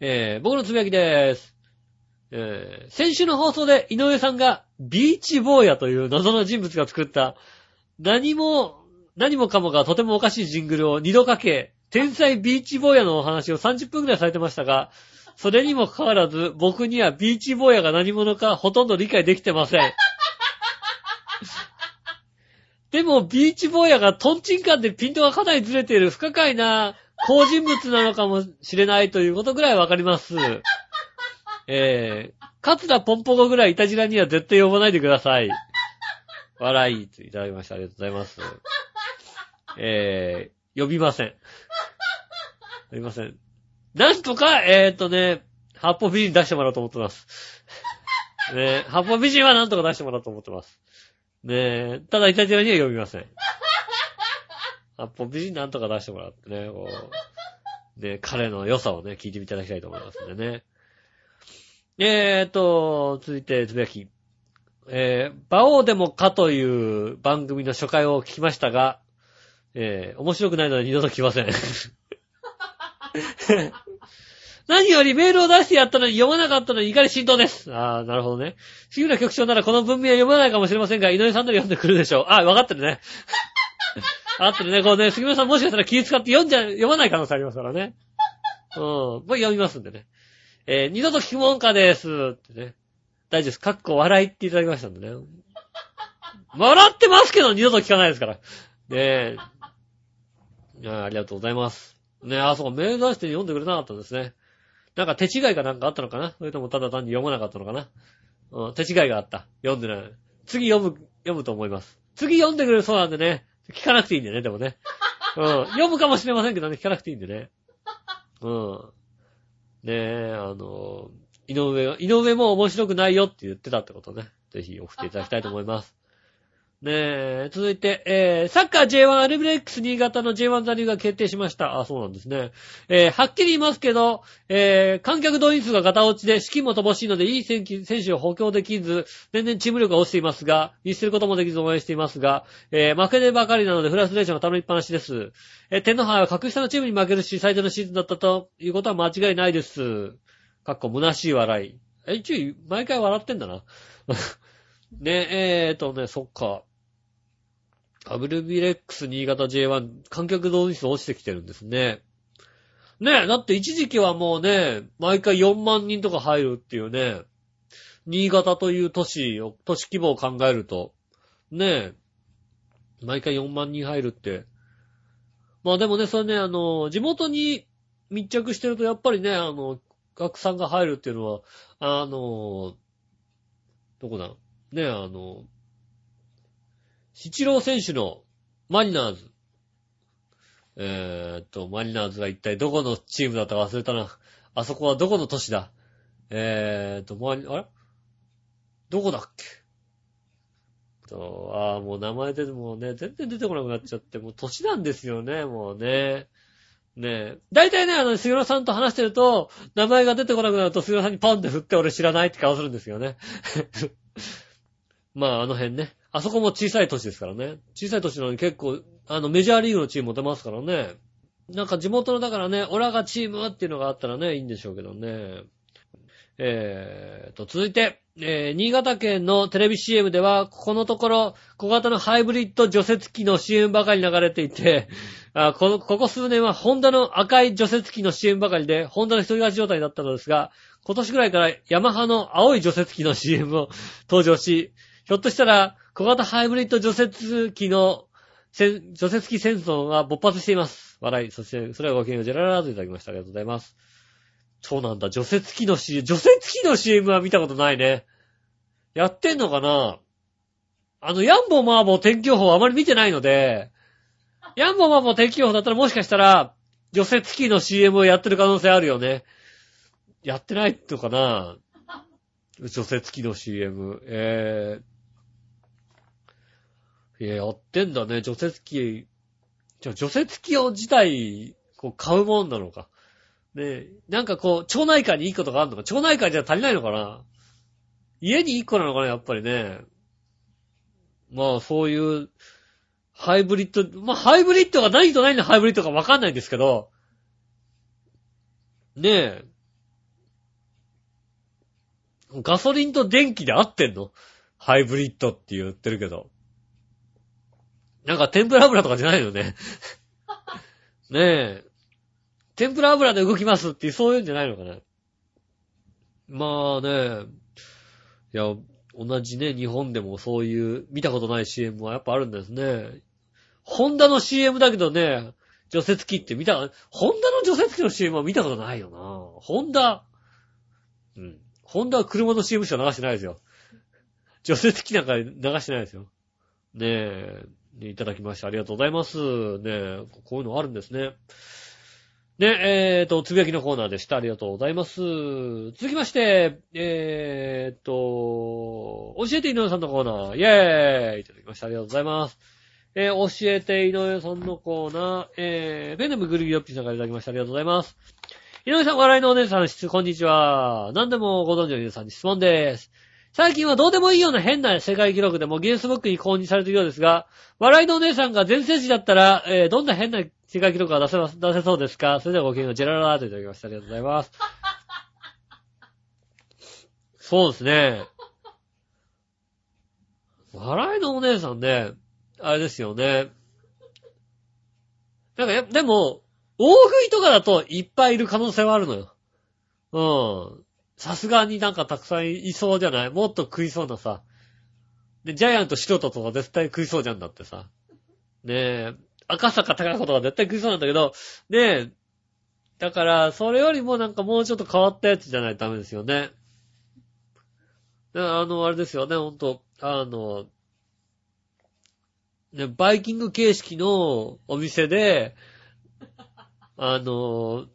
えー、僕のつぶやきでーす。えー、先週の放送で井上さんがビーチ坊やという謎の人物が作った何も、何もかもがとてもおかしいジングルを二度かけ、天才ビーチ坊やのお話を30分くらいされてましたが、それにもかかわらず僕にはビーチ坊やが何者かほとんど理解できてません。でも、ビーチ坊やがトンチンカンでピントがかなりずれている不可解な好人物なのかもしれないということぐらいわかります。えー、カツラポンポコぐらいイタジラには絶対呼ばないでください。笑い、いただきました。ありがとうございます。えー、呼びません。呼びません。なんとか、えー、っとね、八方美人出してもらおうと思ってます。ね八方美人はなんとか出してもらおうと思ってます。ねただイタジラには呼びません。八方美人なんとか出してもらってね、こう、ね、彼の良さをね、聞いていただきたいと思いますんでね。えーと、続いて、つぶやき。えー、馬王でもかという番組の初回を聞きましたが、えー、面白くないので二度と来ません。(laughs) 何よりメールを出してやったのに読まなかったのに怒り浸透です。あー、なるほどね。杉浦局長ならこの文明は読まないかもしれませんが、井上さんなら読んでくるでしょう。あー、わかってるね。(laughs) あってるね、こうね、杉村さんもしかしたら気遣って読んじゃ、読まない可能性ありますからね。うん。もう読みますんでね。えー、二度と聞くもんかです。ってね。大丈夫です。かっこ笑いっていただきましたんでね。笑ってますけど二度と聞かないですから。ねえ。いありがとうございます。ねえあ、そう、メール出して読んでくれなかったんですね。なんか手違いかなんかあったのかな？それともただ単に読まなかったのかな？うん、手違いがあった。読んでない。次読む、読むと思います。次読んでくれるそうなんでね。聞かなくていいんだよね、でもね。うん。読むかもしれませんけどね、聞かなくていいんでね。うん。ねえ、あの、井上、井上も面白くないよって言ってたってことね。ぜひ送っていただきたいと思います。ねえ、続いて、えー、サッカー J1 アルビレックス新潟の J1 残留が決定しました。あ、そうなんですね。えー、はっきり言いますけど、えー、観客動員数がガタ落ちで、資金も乏しいので、いい選手を補強できず、全然チーム力が落ちていますが、見捨てることもできず応援していますが、えー、負けでばかりなのでフラストレーションが溜まりっぱなしです。えー、天皇杯は格下のチームに負けるし、最初のシーズンだったということは間違いないです。かっこ虚しい笑い。え、一応、毎回笑ってんだな。(laughs) ねえ、えーとね、そっか。アブルビレックス新潟 J1 観客動員数落ちてきてるんですね。ねえ、だって一時期はもうね、毎回4万人とか入るっていうね、新潟という都市を、都市規模を考えると、ねえ、毎回4万人入るって。まあでもね、それね、あの、地元に密着してるとやっぱりね、あの、学さんが入るっていうのは、あの、どこだ？ねえ、あの、七郎選手のマリナーズ。えーっと、マリナーズが一体どこのチームだったか忘れたな。あそこはどこの都市だ？えーっと、マリ、あれ？どこだっけ？と、ああ、もう名前出てもうね、全然出てこなくなっちゃって、もう年なんですよね、もうね。ねえ。大体ね、あの、杉浦さんと話してると、名前が出てこなくなると、杉浦さんにポンって振って俺知らないって顔するんですよね。(laughs) まあ、あの辺ね。あそこも小さい都市ですからね。小さい都市なのに結構、あの、メジャーリーグのチームも出ますからね。なんか地元の、だからね、オラがチームっていうのがあったらね、いいんでしょうけどね。えーと、続いて、えー、新潟県のテレビ CM では、このところ、小型のハイブリッド除雪機の CM ばかり流れていて、あこの、ここ数年はホンダの赤い除雪機の CM ばかりで、ホンダの一人勝ち状態だったのですが、今年ぐらいからヤマハの青い除雪機の CM を登場し、ひょっとしたら、小型ハイブリッド除雪機の除雪機戦争が勃発しています。笑い。そして、それはごきげんよジェララードいただきました。ありがとうございます。そうなんだ。除雪機の CM、除雪機の CM は見たことないね。やってんのかな？あの、ヤンボマーボ天気予報はあまり見てないので、ヤンボマーボ天気予報だったらもしかしたら、除雪機の CM をやってる可能性あるよね。やってないのかな？除雪機の CM。えー。いや、やってんだね。除雪機。じゃ除雪機を自体、こう、買うもんなのか。ねえ、なんかこう、町内会にいいことがあるのか町内会じゃ足りないのかな家に一個なのかなやっぱりね。まあ、そういう、ハイブリッド、まあ、ハイブリッドが何と何のハイブリッドかわかんないんですけど、ねえ、ガソリンと電気で合ってんの？ハイブリッドって言ってるけど。なんか天ぷら油とかじゃないよね。(laughs) ねえ。天ぷら油で動きますっていう、そういうんじゃないのかな。まあね、いや、同じね、日本でもそういう見たことない CM はやっぱあるんですね。ホンダの CM だけどね、除雪機って見た、ホンダの除雪機の CM は見たことないよな。ホンダ、うん。ホンダは車の CM しか流してないですよ。除雪機なんか流してないですよ。ねえ、ねいただきましてありがとうございます。ねえ、こういうのあるんですね。ね、えーと、つぶやきのコーナーでした。ありがとうございます。続きまして、えーと、教えて井上さんのコーナー。イェーイいただきました。ありがとうございます。えー、教えて井上さんのコーナー、えー、ベネムグルギヨッピーさんからいただきました。ありがとうございます。井上さん、笑いのお姉さん、質こんにちは。何でもご存知の皆さんに質問です。最近はどうでもいいような変な世界記録でもギネスブックに公認されているようですが、笑いのお姉さんが全盛時だったら、えーどんな変な世界記録が出せます、出せそうですか？それではごきげんよう、ジェララーといただきました。ありがとうございます。そうですね。笑いのお姉さんね、あれですよね。なんかや、でも、大食いとかだといっぱいいる可能性はあるのよ。うん。さすがになんかたくさんいそうじゃない？もっと食いそうなさ。で、ジャイアント素人とか絶対食いそうじゃんだってさ。ねえ、赤坂高子とか絶対食いそうなんだけど、ねえ、だから、それよりもなんかもうちょっと変わったやつじゃないとダメですよね。あの、あれですよね、ほんと、あの、ね、バイキング形式のお店で、あの、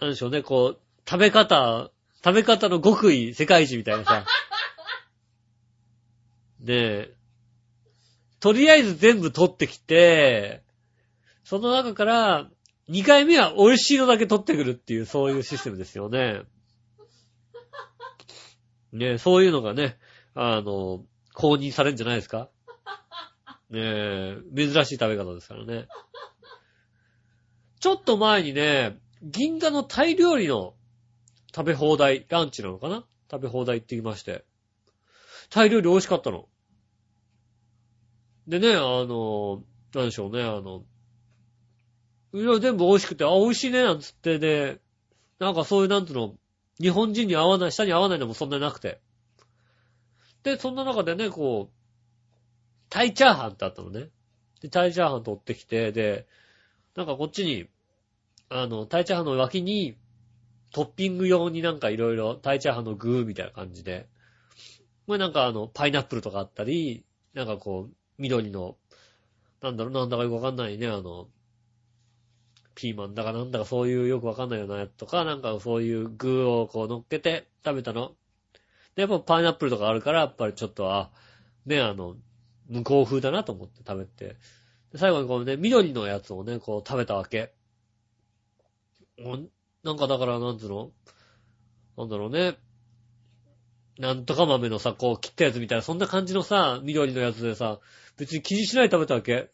なんでしょうね、こう、食べ方、食べ方の極意世界一みたいなさ。(laughs) で、とりあえず全部取ってきて、その中から、2回目は美味しいのだけ取ってくるっていう、そういうシステムですよね。ねそういうのがね、あの、公認されるんじゃないですか？ねえ、珍しい食べ方ですからね。ちょっと前にね、銀座のタイ料理の食べ放題、ランチなのかな？食べ放題行ってきまして。タイ料理美味しかったの。でね、あの、なんでしょうね、あの、いろいろ全部美味しくて、あ、美味しいね、なんつってね、なんかそういう、なんつうの、日本人に合わない、下に合わないのもそんなになくて。で、そんな中でね、こう、タイチャーハンってあったのね。で、タイチャーハン取ってきて、で、なんかこっちに、あの、タイチャーハンの脇に、トッピング用になんかいろいろ、タイチャーハンの具みたいな感じで。これなんかあの、パイナップルとかあったり、なんかこう、緑の、なんだろ、なんだかよくわかんないね、あの、ピーマンだかなんだかそういうよくわかんないようなやつとか、なんかそういう具をこう乗っけて食べたの。で、やっぱパイナップルとかあるから、やっぱりちょっと、あ、ね、あの、向こう風だなと思って食べて。最後にこのね、緑のやつをね、こう食べたわけ。なんかだから、なんつうの？なんだろうね。なんとか豆のさ、こう切ったやつみたいな、そんな感じのさ、緑のやつでさ、別に気にしないで食べたわけ。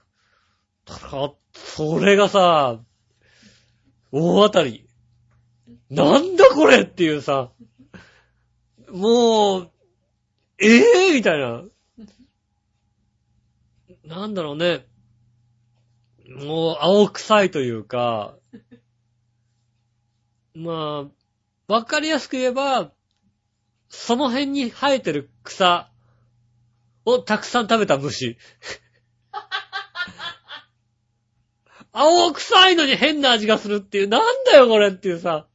だから、それがさ、大当たり。なんだこれっていうさ、もう、ええー、みたいな。なんだろうね。もう、青臭いというか、まあ、わかりやすく言えば、その辺に生えてる草をたくさん食べた虫。(laughs) 青臭いのに変な味がするっていう、なんだよこれっていうさ。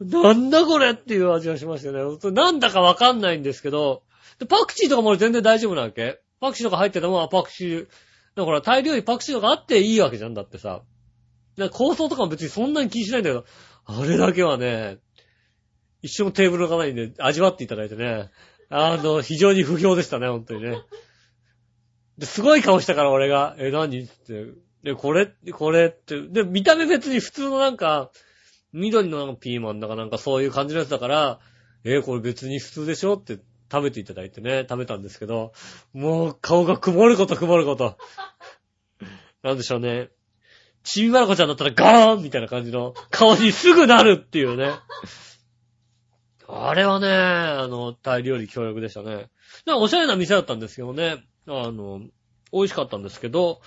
なんだこれっていう味がしましたよね。なんだかわかんないんですけど、パクチーとかも俺全然大丈夫なわけ？パクチーとか入ってたもん、パクチー。だから大量にパクチーとかあっていいわけじゃんだってさ。構想とかも別にそんなに気にしないんだけど、あれだけはね、一緒のテーブルの方にね、味わっていただいてね、あの、非常に不評でしたね、本当にね。で、すごい顔したから俺が、え、何？って。で、これ、これって。で、見た目別に普通のなんか、緑のなんかピーマンだかなんかそういう感じのやつだから、えこれ別に普通でしょ？って食べていただいてね、食べたんですけど、もう顔が曇ること曇ること。なんでしょうね。ちびまる子ちゃんだったらガーンみたいな感じの顔にすぐなるっていうね。あれはね、あの、タイ料理協力でしたね。なおしゃれな店だったんですけどね。あの、美味しかったんですけど、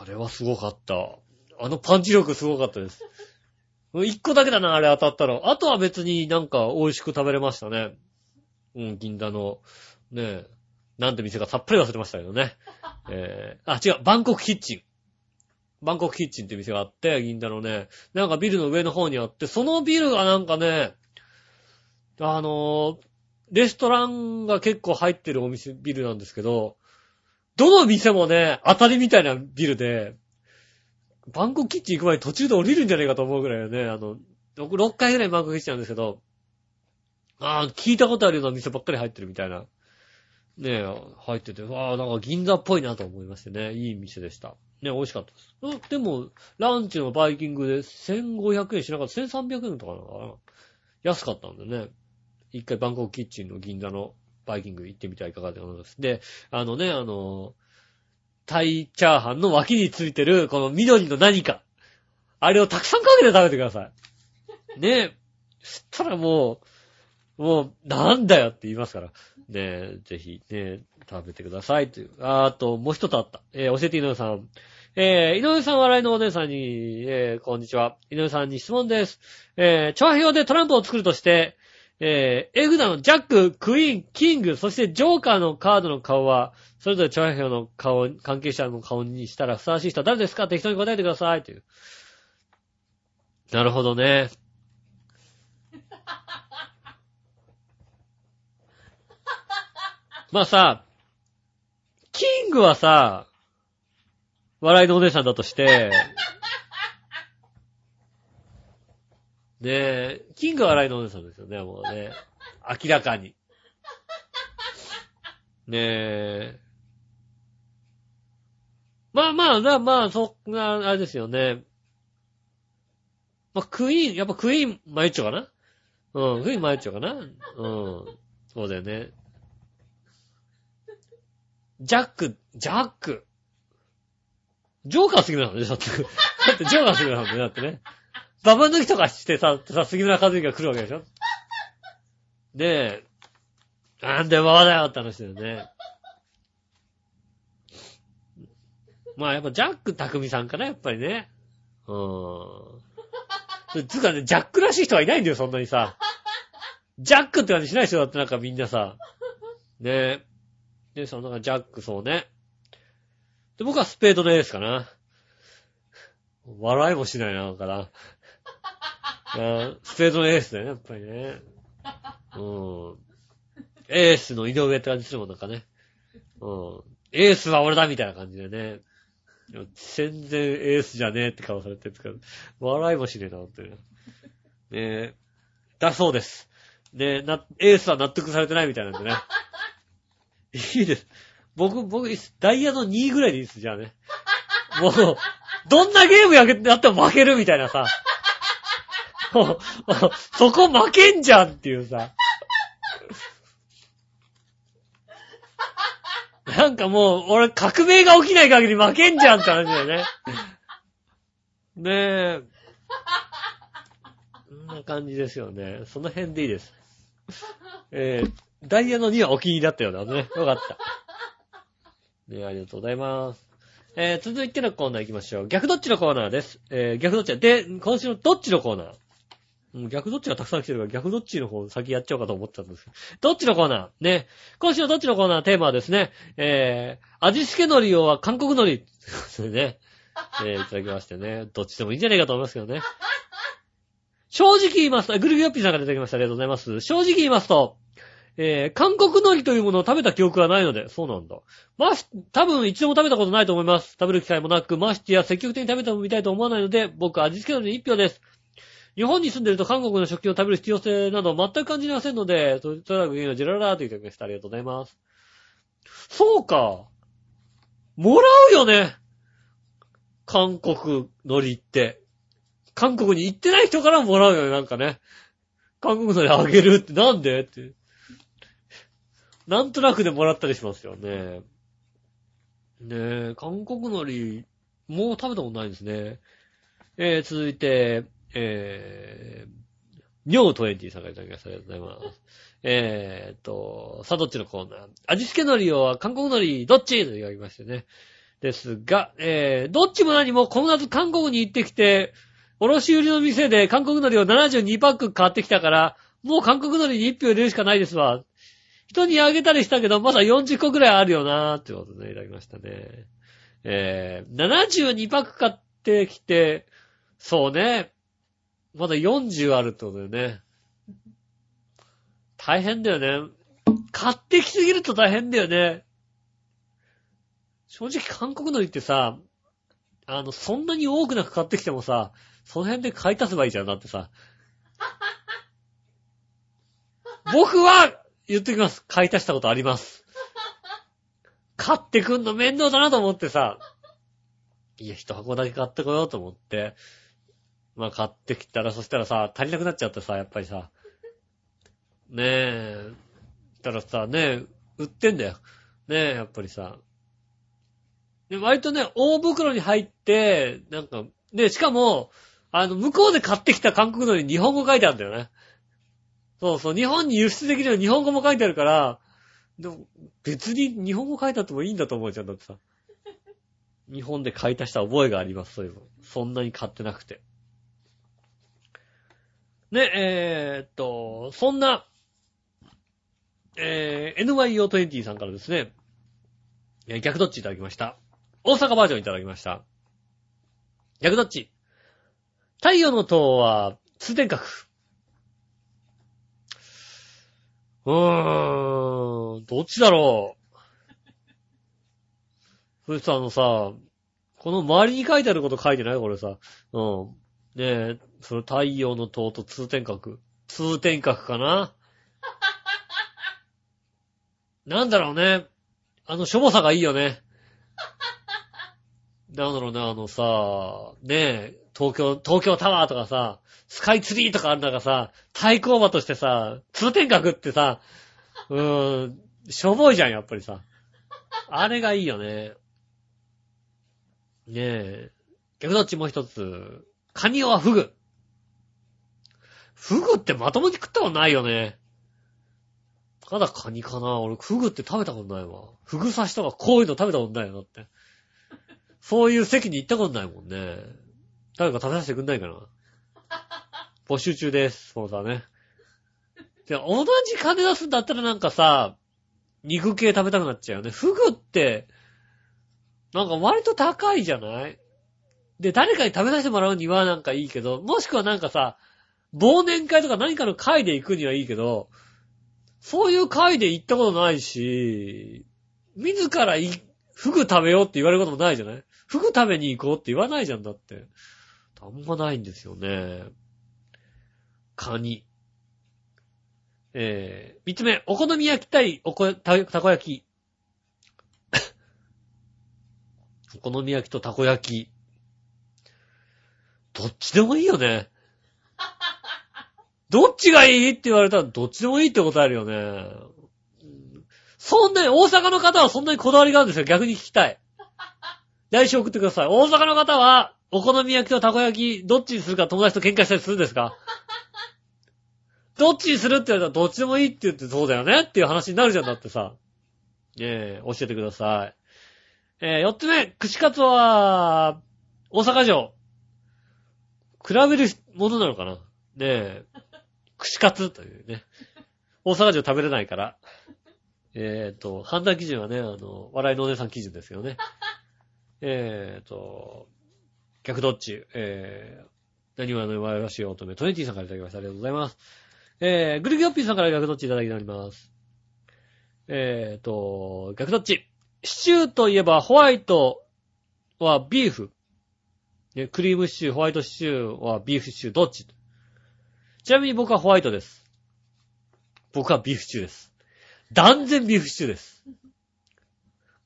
あれはすごかった。あのパンチ力すごかったです。一個だけだな、あれ当たったの。あとは別になんか美味しく食べれましたね。うん、銀座の、ねえ、なんて店かさっぱり忘れましたけどね。えー、あ、違う、バンコクキッチン。バンコクキッチンって店があって、銀座のね、なんかビルの上の方にあって、そのビルがなんかね、あの、レストランが結構入ってるお店、ビルなんですけど、どの店もね、当たりみたいなビルで、バンコクキッチン行く前に途中で降りるんじゃないかと思うぐらいね、あの、僕6回ぐらいバンコクキッチンなんですけど、ああ、聞いたことあるような店ばっかり入ってるみたいな。ねえ、入ってて、ああ、なんか銀座っぽいなと思いましてね、いい店でした。ね、美味しかったです。でも、ランチのバイキングで1500円しなかった。1300円とかなのかな。安かったんでね。一回バンコクキッチンの銀座のバイキング行ってみてはいかがでございます。で、あのね、あの、タイチャーハンの脇についてる、この緑の何か。あれをたくさんかけて食べてください。ね。そしたらもう、もう、なんだよって言いますから。ね、ぜひ、ね、食べてくださいという。あと、もう一つあった。えー、教えて井上さん。えー、井上さん笑いのお姉さんに、えー、こんにちは。井上さんに質問です。えー、調和表でトランプを作るとして、えー、エグダのジャック、クイーン、キング、そしてジョーカーのカードの顔は、それぞれ調和表の顔、関係者の顔にしたらふさわしい人は誰ですか？適当に答えてください。という。なるほどね。(laughs) まあさ、キングはさ、笑いのお姉さんだとして、ねえ、キングは笑いのお姉さんですよね、もうね。明らかに。ねえ。まあまあ、まあまあ、そんな、あれですよね。まあ、クイーン、やっぱクイーン、マユッチョかな？うん、クイーンマユッチョかな？うん。そうだよね。ジャック、ジャック。ジョーカー杉村さんね、だって。(laughs) だってジョーカー杉村さんね、だってね。ババ抜きとかしてさ、さ、杉村和之が来るわけでしょ？ねえ。なんでババだよって話だよね。まあやっぱジャック匠さんかな、やっぱりね。うーん。つうかね、ジャックらしい人はいないんだよ、そんなにさ。ジャックって感じしない人だってなんかみんなさ。ねえ。で、そのジャックそうね。で、僕はスペードのエースかな。笑いもしないな、なんかな。(laughs) あスペードのエースだよね、やっぱりね。うん。エースの井上って感じするもんなんかね。うん。エースは俺だみたいな感じでね。全然エースじゃねえって顔されてるんですけど、笑いもしねえな、本当に。ねえ、だそうです。ねえ、な、エースは納得されてないみたいなんでね。いいです。僕、僕、ダイヤの2位ぐらいでいいです、じゃあね。もう、どんなゲームやっても負けるみたいなさ。そこ負けんじゃんっていうさ。なんかもう、俺、革命が起きない限り負けんじゃんって話だよね。ねえ。こんな感じですよね。その辺でいいです。えー、ダイヤの2はお気に入りだったようだね。よかった。ねありがとうございます。えー、続いてのコーナー行きましょう。逆どっちのコーナーです。えー、逆どっち。で、今週のどっちのコーナーう逆どっちがたくさん来てるから逆どっちの方先やっちゃおうかと思ったんですけど。どっちのコーナー？ね。今週のどっちのコーナーテーマはですね、えー、味付け海苔用は韓国海苔。それね、えー、いただきましてね。どっちでもいいんじゃないかと思いますけどね。正直言いますと、グルギヨッピーさんからいただきました。ありがとうございます。正直言いますと、えー、韓国海苔というものを食べた記憶はないので、そうなんだ。まし、多分一度も食べたことないと思います。食べる機会もなく、ましてや積極的に食べてもみたいと思わないので、僕は味付け海苔に一票です。日本に住んでると韓国の食器を食べる必要性など全く感じませんので、ととにかくいいのジェララーといただきました。ありがとうございます。そうか。もらうよね。韓国海苔って。韓国に行ってない人からもらうよね、なんかね。韓国海苔あげるってなんでって。なんとなくでもらったりしますよね。ねえ、韓国海苔、もう食べたことないですね。えー、続いて、えー、ニョウトエンティさんからいただきました。ありがとうございます。えーと、さあどっちのコーナー味付け海苔は韓国海苔どっち？と言われましてね。ですが、えー、どっちも何もこの夏韓国に行ってきて、卸売りの店で韓国海苔を72パック買ってきたから、もう韓国海苔に1票入れるしかないですわ。人にあげたりしたけど、まだ40個くらいあるよなーってことでいただきましたね。えー、72パック買ってきて、そうね。まだ40あるってことだよね。大変だよね。買ってきすぎると大変だよね。正直韓国海苔ってさ、あの、そんなに多くなく買ってきてもさ、その辺で買い足せばいいじゃん、だってさ。(laughs) 僕は、言ってきます。買い足したことあります。(laughs) 買ってくんの面倒だなと思ってさ、いや、一箱だけ買ってこようと思って、まあ買ってきたら、そしたらさ、足りなくなっちゃってさ、やっぱりさ、ねえ、したらさ、ねえ、売ってんだよ。ねえ、やっぱりさ。で、割とね、大袋に入って、なんか、で、しかも、あの、向こうで買ってきた韓国のに日本語書いてあるんだよね。そうそう、日本に輸出できるように日本語も書いてあるから、でも、別に日本語書いてあってもいいんだと思うじゃん、だってさ。日本で買い足した覚えがあります、そういうの。そんなに買ってなくて。ね、えー、っと、そんな、えー、NYO20 さんからですね、逆どっちいただきました。大阪バージョンいただきました。逆どっち太陽の塔は通天閣。うーん、どっちだろう？(laughs) それさ、あのさ、この周りに書いてあること書いてない？これさ。うん。ねえ、その太陽の塔と通天閣。通天閣かな？(laughs) なんだろうね。あの、しょぼさがいいよね。なんだろうね、あのさ、ねえ、東京、東京タワーとかさ、スカイツリーとかある中さ、対抗馬としてさ、通天閣ってさ、うーん、しょぼいじゃん、やっぱりさ。あれがいいよね。ねえ。逆どっちもう一つ。カニオはフグ。フグってまともに食ったことないよね。ただカニかな俺、フグって食べたことないわ。フグ刺しとかこういうの食べたことないよ、だって。そういう席に行ったことないもんね。誰か食べさせてくんないかな？募集中です、スポンサーね。で、同じ金出すんだったらなんかさ、肉系食べたくなっちゃうよね。フグって、なんか割と高いじゃない？で、誰かに食べさせてもらうにはなんかいいけど、もしくはなんかさ、忘年会とか何かの会で行くにはいいけど、そういう会で行ったことないし、自らい、フグ食べようって言われることもないじゃない？フグ食べに行こうって言わないじゃんだって。あんまないんですよね。カニ。えー、三つ目、お好み焼き対おこ、た、たこ焼き。(laughs) お好み焼きとたこ焼き。どっちでもいいよね。(laughs) どっちがいいって言われたらどっちでもいいって答えるよね。うんそんなに、大阪の方はそんなにこだわりがあるんですよ。逆に聞きたい。来週送ってください。大阪の方は、お好み焼きとたこ焼き、どっちにするか友達と喧嘩したりするんですか？(laughs) どっちにするって言われたらどっちでもいいって言ってそうだよね？っていう話になるじゃんだってさ。ねえ、教えてください。えー、四つ目、串カツは、大阪城。比べるものなのかな？ねえ、串カツというね。大阪城食べれないから。えっ、と、判断基準はね、あの、笑いのお姉さん基準ですよね。えっと、逆どっちえー、何話の笑わしい乙女、トネティさんからいただきました。ありがとうございます。えー、グリギョッピーさんから逆どっちいただきております。えっと、逆どっちシチューといえばホワイトはビーフ。クリームシチュー、ホワイトシチューはビーフシチュー、どっちちなみに僕はホワイトです。僕はビーフシチューです。断然ビーフシチューです。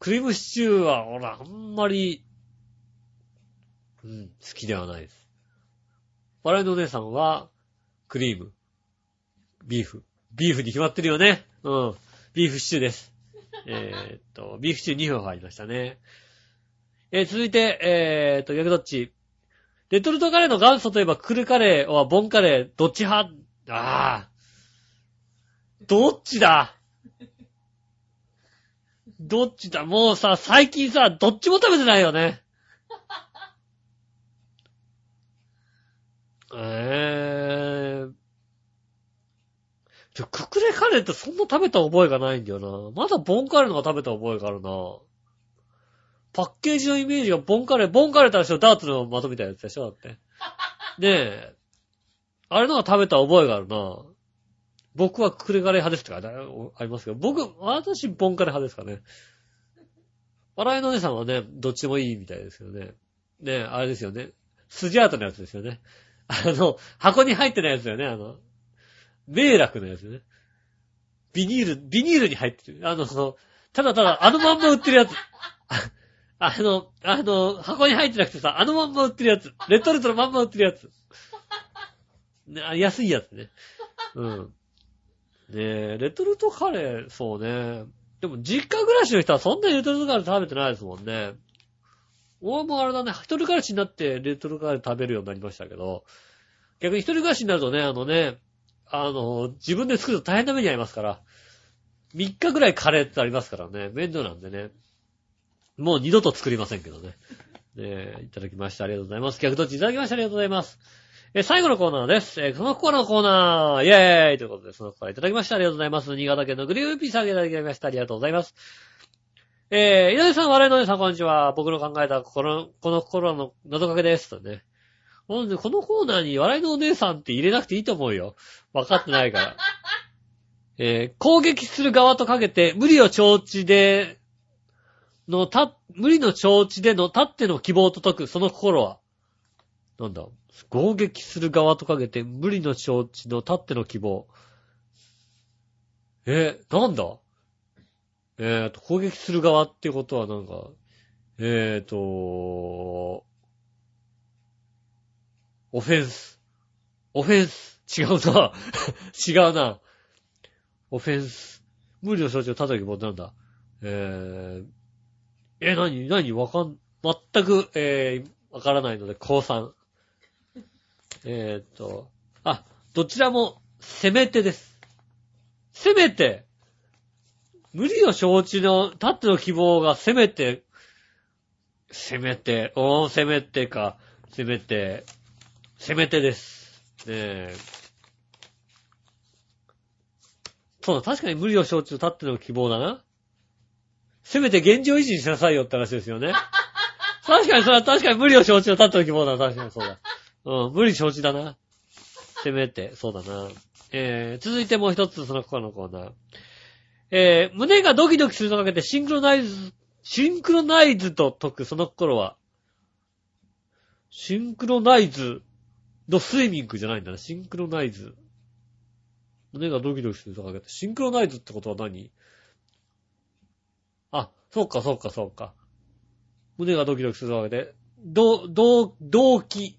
クリームシチューは、ほら、あんまり、うん、好きではないです。笑いのお姉さんは、クリーム、ビーフ。ビーフに決まってるよね。うん。ビーフシチューです。(laughs) えーっと、ビーフシチュー2分入りましたね。えー続いて、えーっと、逆どっちレトルトカレーの元祖といえばクルカレーはボンカレー、どっち派？ああ。どっちだ？どっちだ？もうさ、最近さ、どっちも食べてないよね。(laughs) えー。ちょ、ククレカレーってそんな食べた覚えがないんだよな。まだボンカレーのが食べた覚えがあるな。パッケージのイメージがボンカレー、ボンカレーってあれでしょダーツの的みたいなやつでしょだって。ねえ。あれのが食べた覚えがあるな。僕はクレカレー派ですって書いてありますけど、僕、私、ボンカレ派ですかね。笑いのお姉さんはね、どっちもいいみたいですよね。ねあれですよね。スジャートのやつですよね。あの、箱に入ってないやつだよね、あの、迷楽のやつね。ビニール、ビニールに入ってる。あの、その、ただただ、あのまんま売ってるやつ。あの、あの、箱に入ってなくてさ、あのまんま売ってるやつ。レトルトのまんま売ってるやつ。ね、安いやつね。うん。ねえ、レトルトカレー、そうね。でも、実家暮らしの人はそんなにレトルトカレー食べてないですもんね。俺もあれだね、一人暮らしになってレトルトカレー食べるようになりましたけど、逆に一人暮らしになるとね、あのね、あの、自分で作ると大変な目に遭いますから、3日ぐらいカレーってありますからね、面倒なんでね。もう二度と作りませんけどね。ねえ、いただきました。ありがとうございます。逆どっち？いただきました。ありがとうございます。えー最後のコーナーです。えーそのコーナーのコーナー、イェーイということで、そのコーナーいただきました。ありがとうございます。新潟県のグリーンピーさんいただきました。ありがとうございます。えー、稲田さん、我々の皆さん、こんにちは。僕の考えたこの、この心の謎かけです。とね。ほんで、このコーナーに笑いのお姉さんって入れなくていいと思うよ。分かってないから。(laughs) えー、攻撃する側とかけて、無理を承知で、の、た、無理の承知での、たっての希望と解く、その心は。なんだ？攻撃する側とかけて、無理の承知の、たっての希望。え、なんだ？えーと、攻撃する側ってことはなんか、えーと、オフェンス。オフェンス。違うな。(laughs) 違うな。オフェンス。無理の承知のたった希望ってなんだ？えー、え、なに、なに、わかん、全く、えー、わからないので、高3。えーと、あ、どちらも、せめてです。せめて、無理を承知の、たっての希望がせめて、せめて、おー、せめてか、せめて、せめてです。ねえ。そうだ、確かに無理を承知のたっての希望だな。せめて現状維持にしなさいよって話ですよね。確かにそれは確かに無理を承知のたっての希望だ。確かにそうだ。うん、無理承知だな。せめて、そうだな。えー、続いてもう一つ、その他のコーナー。えー、胸がドキドキするとかけてシンクロナイズ、シンクロナイズと解くその頃は、シンクロナイズのスイミングじゃないんだな。シンクロナイズ。胸がドキドキするとかけて、シンクロナイズってことは何？あ、そうかそうかそうか。胸がドキドキするとかけて、ど、ど、動機。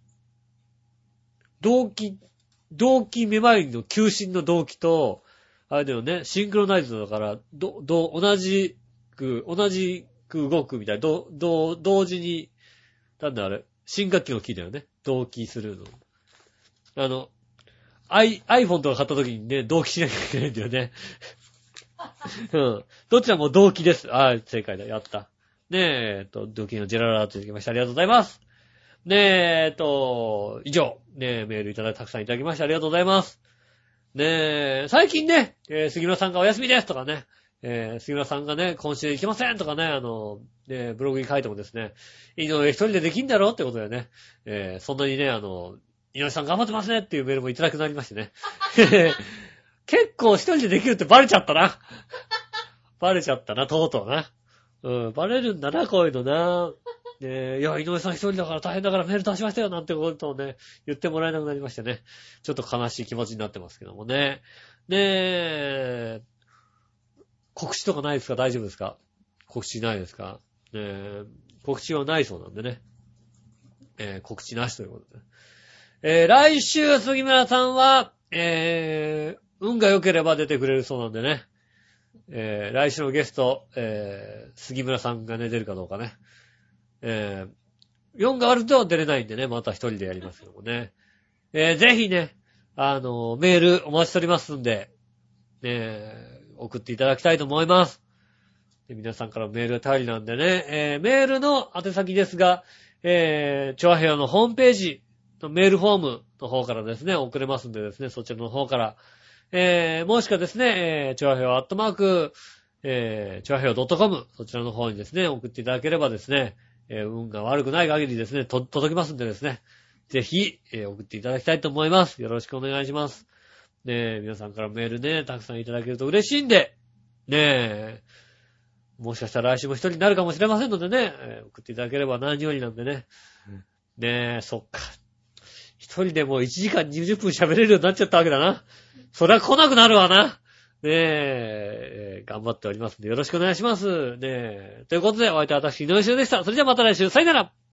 動機、動機めまいの求心の動機と、あれだよね、シンクロナイズだから、ど、ど、同じく、同じく動くみたいな、ど、ど、同時に、なんだあれ、新学期のキーだよね。同期するの。あの、I、iPhone とか買った時にね、同期しなきゃいけないんだよね。(laughs) うん。どちらも同期です。あ正解だ。やった。ねえ、えっと、同期のジェララーといただきました。ありがとうございます。ねえ、えっと、以上。ねえ、メールいただいてたくさんいただきましてありがとうございます。ねえ、最近ね、えー杉村さんがお休みですとかね、えー杉村さんがね、今週行きませんとかね、あの、ね、ブログに書いてもですね、井上一人でできんだろってことでね、えーそんなにね、あの、井上さん頑張ってますねっていうメールもいただくなりましてね。(laughs) 結構一人でできるってバレちゃったな。バレちゃったな、とうとうな。うん、バレるんだな、こういうのな。ねえ、いや、井上さん一人だから大変だからメール出しましたよ、なんてことをね、言ってもらえなくなりましてね。ちょっと悲しい気持ちになってますけどもね。ねえ、告知とかないですか？大丈夫ですか？告知ないですか？ねえ、告知はないそうなんでね。えー告知なしということで。えー来週、杉村さんは、えー運が良ければ出てくれるそうなんでね。えー来週のゲスト、えー杉村さんがね、出るかどうかね。えー、4があると出れないんでね、また一人でやりますけどもね。えーぜひね、あの、メールお待ちしておりますんで、ね、送っていただきたいと思います。で皆さんからメールが頼りなんでね、えーメールの宛先ですが、えー、チョアヘアのホームページのメールフォームの方からですね、送れますんでですね、そちらの方から、えー、もしくはですね、えー、チョアヘアアットマーク、えー、チョアヘア .com、そちらの方にですね、送っていただければですね、えー、運が悪くない限りですね、と、届きますんでですね、ぜひ、えー送っていただきたいと思います。よろしくお願いします。ねえ、皆さんからメールね、たくさんいただけると嬉しいんで、ねえ、もしかしたら来週も一人になるかもしれませんのでね、えー送っていただければ何よりなんでね。ねえ、そっか。一人でもう1時間20分喋れるようになっちゃったわけだな。そりゃ来なくなるわな。ねえ、頑張っておりますんでよろしくお願いします。ねえ、ということでお相手は私、井上修でした。それじゃあまた来週、さよなら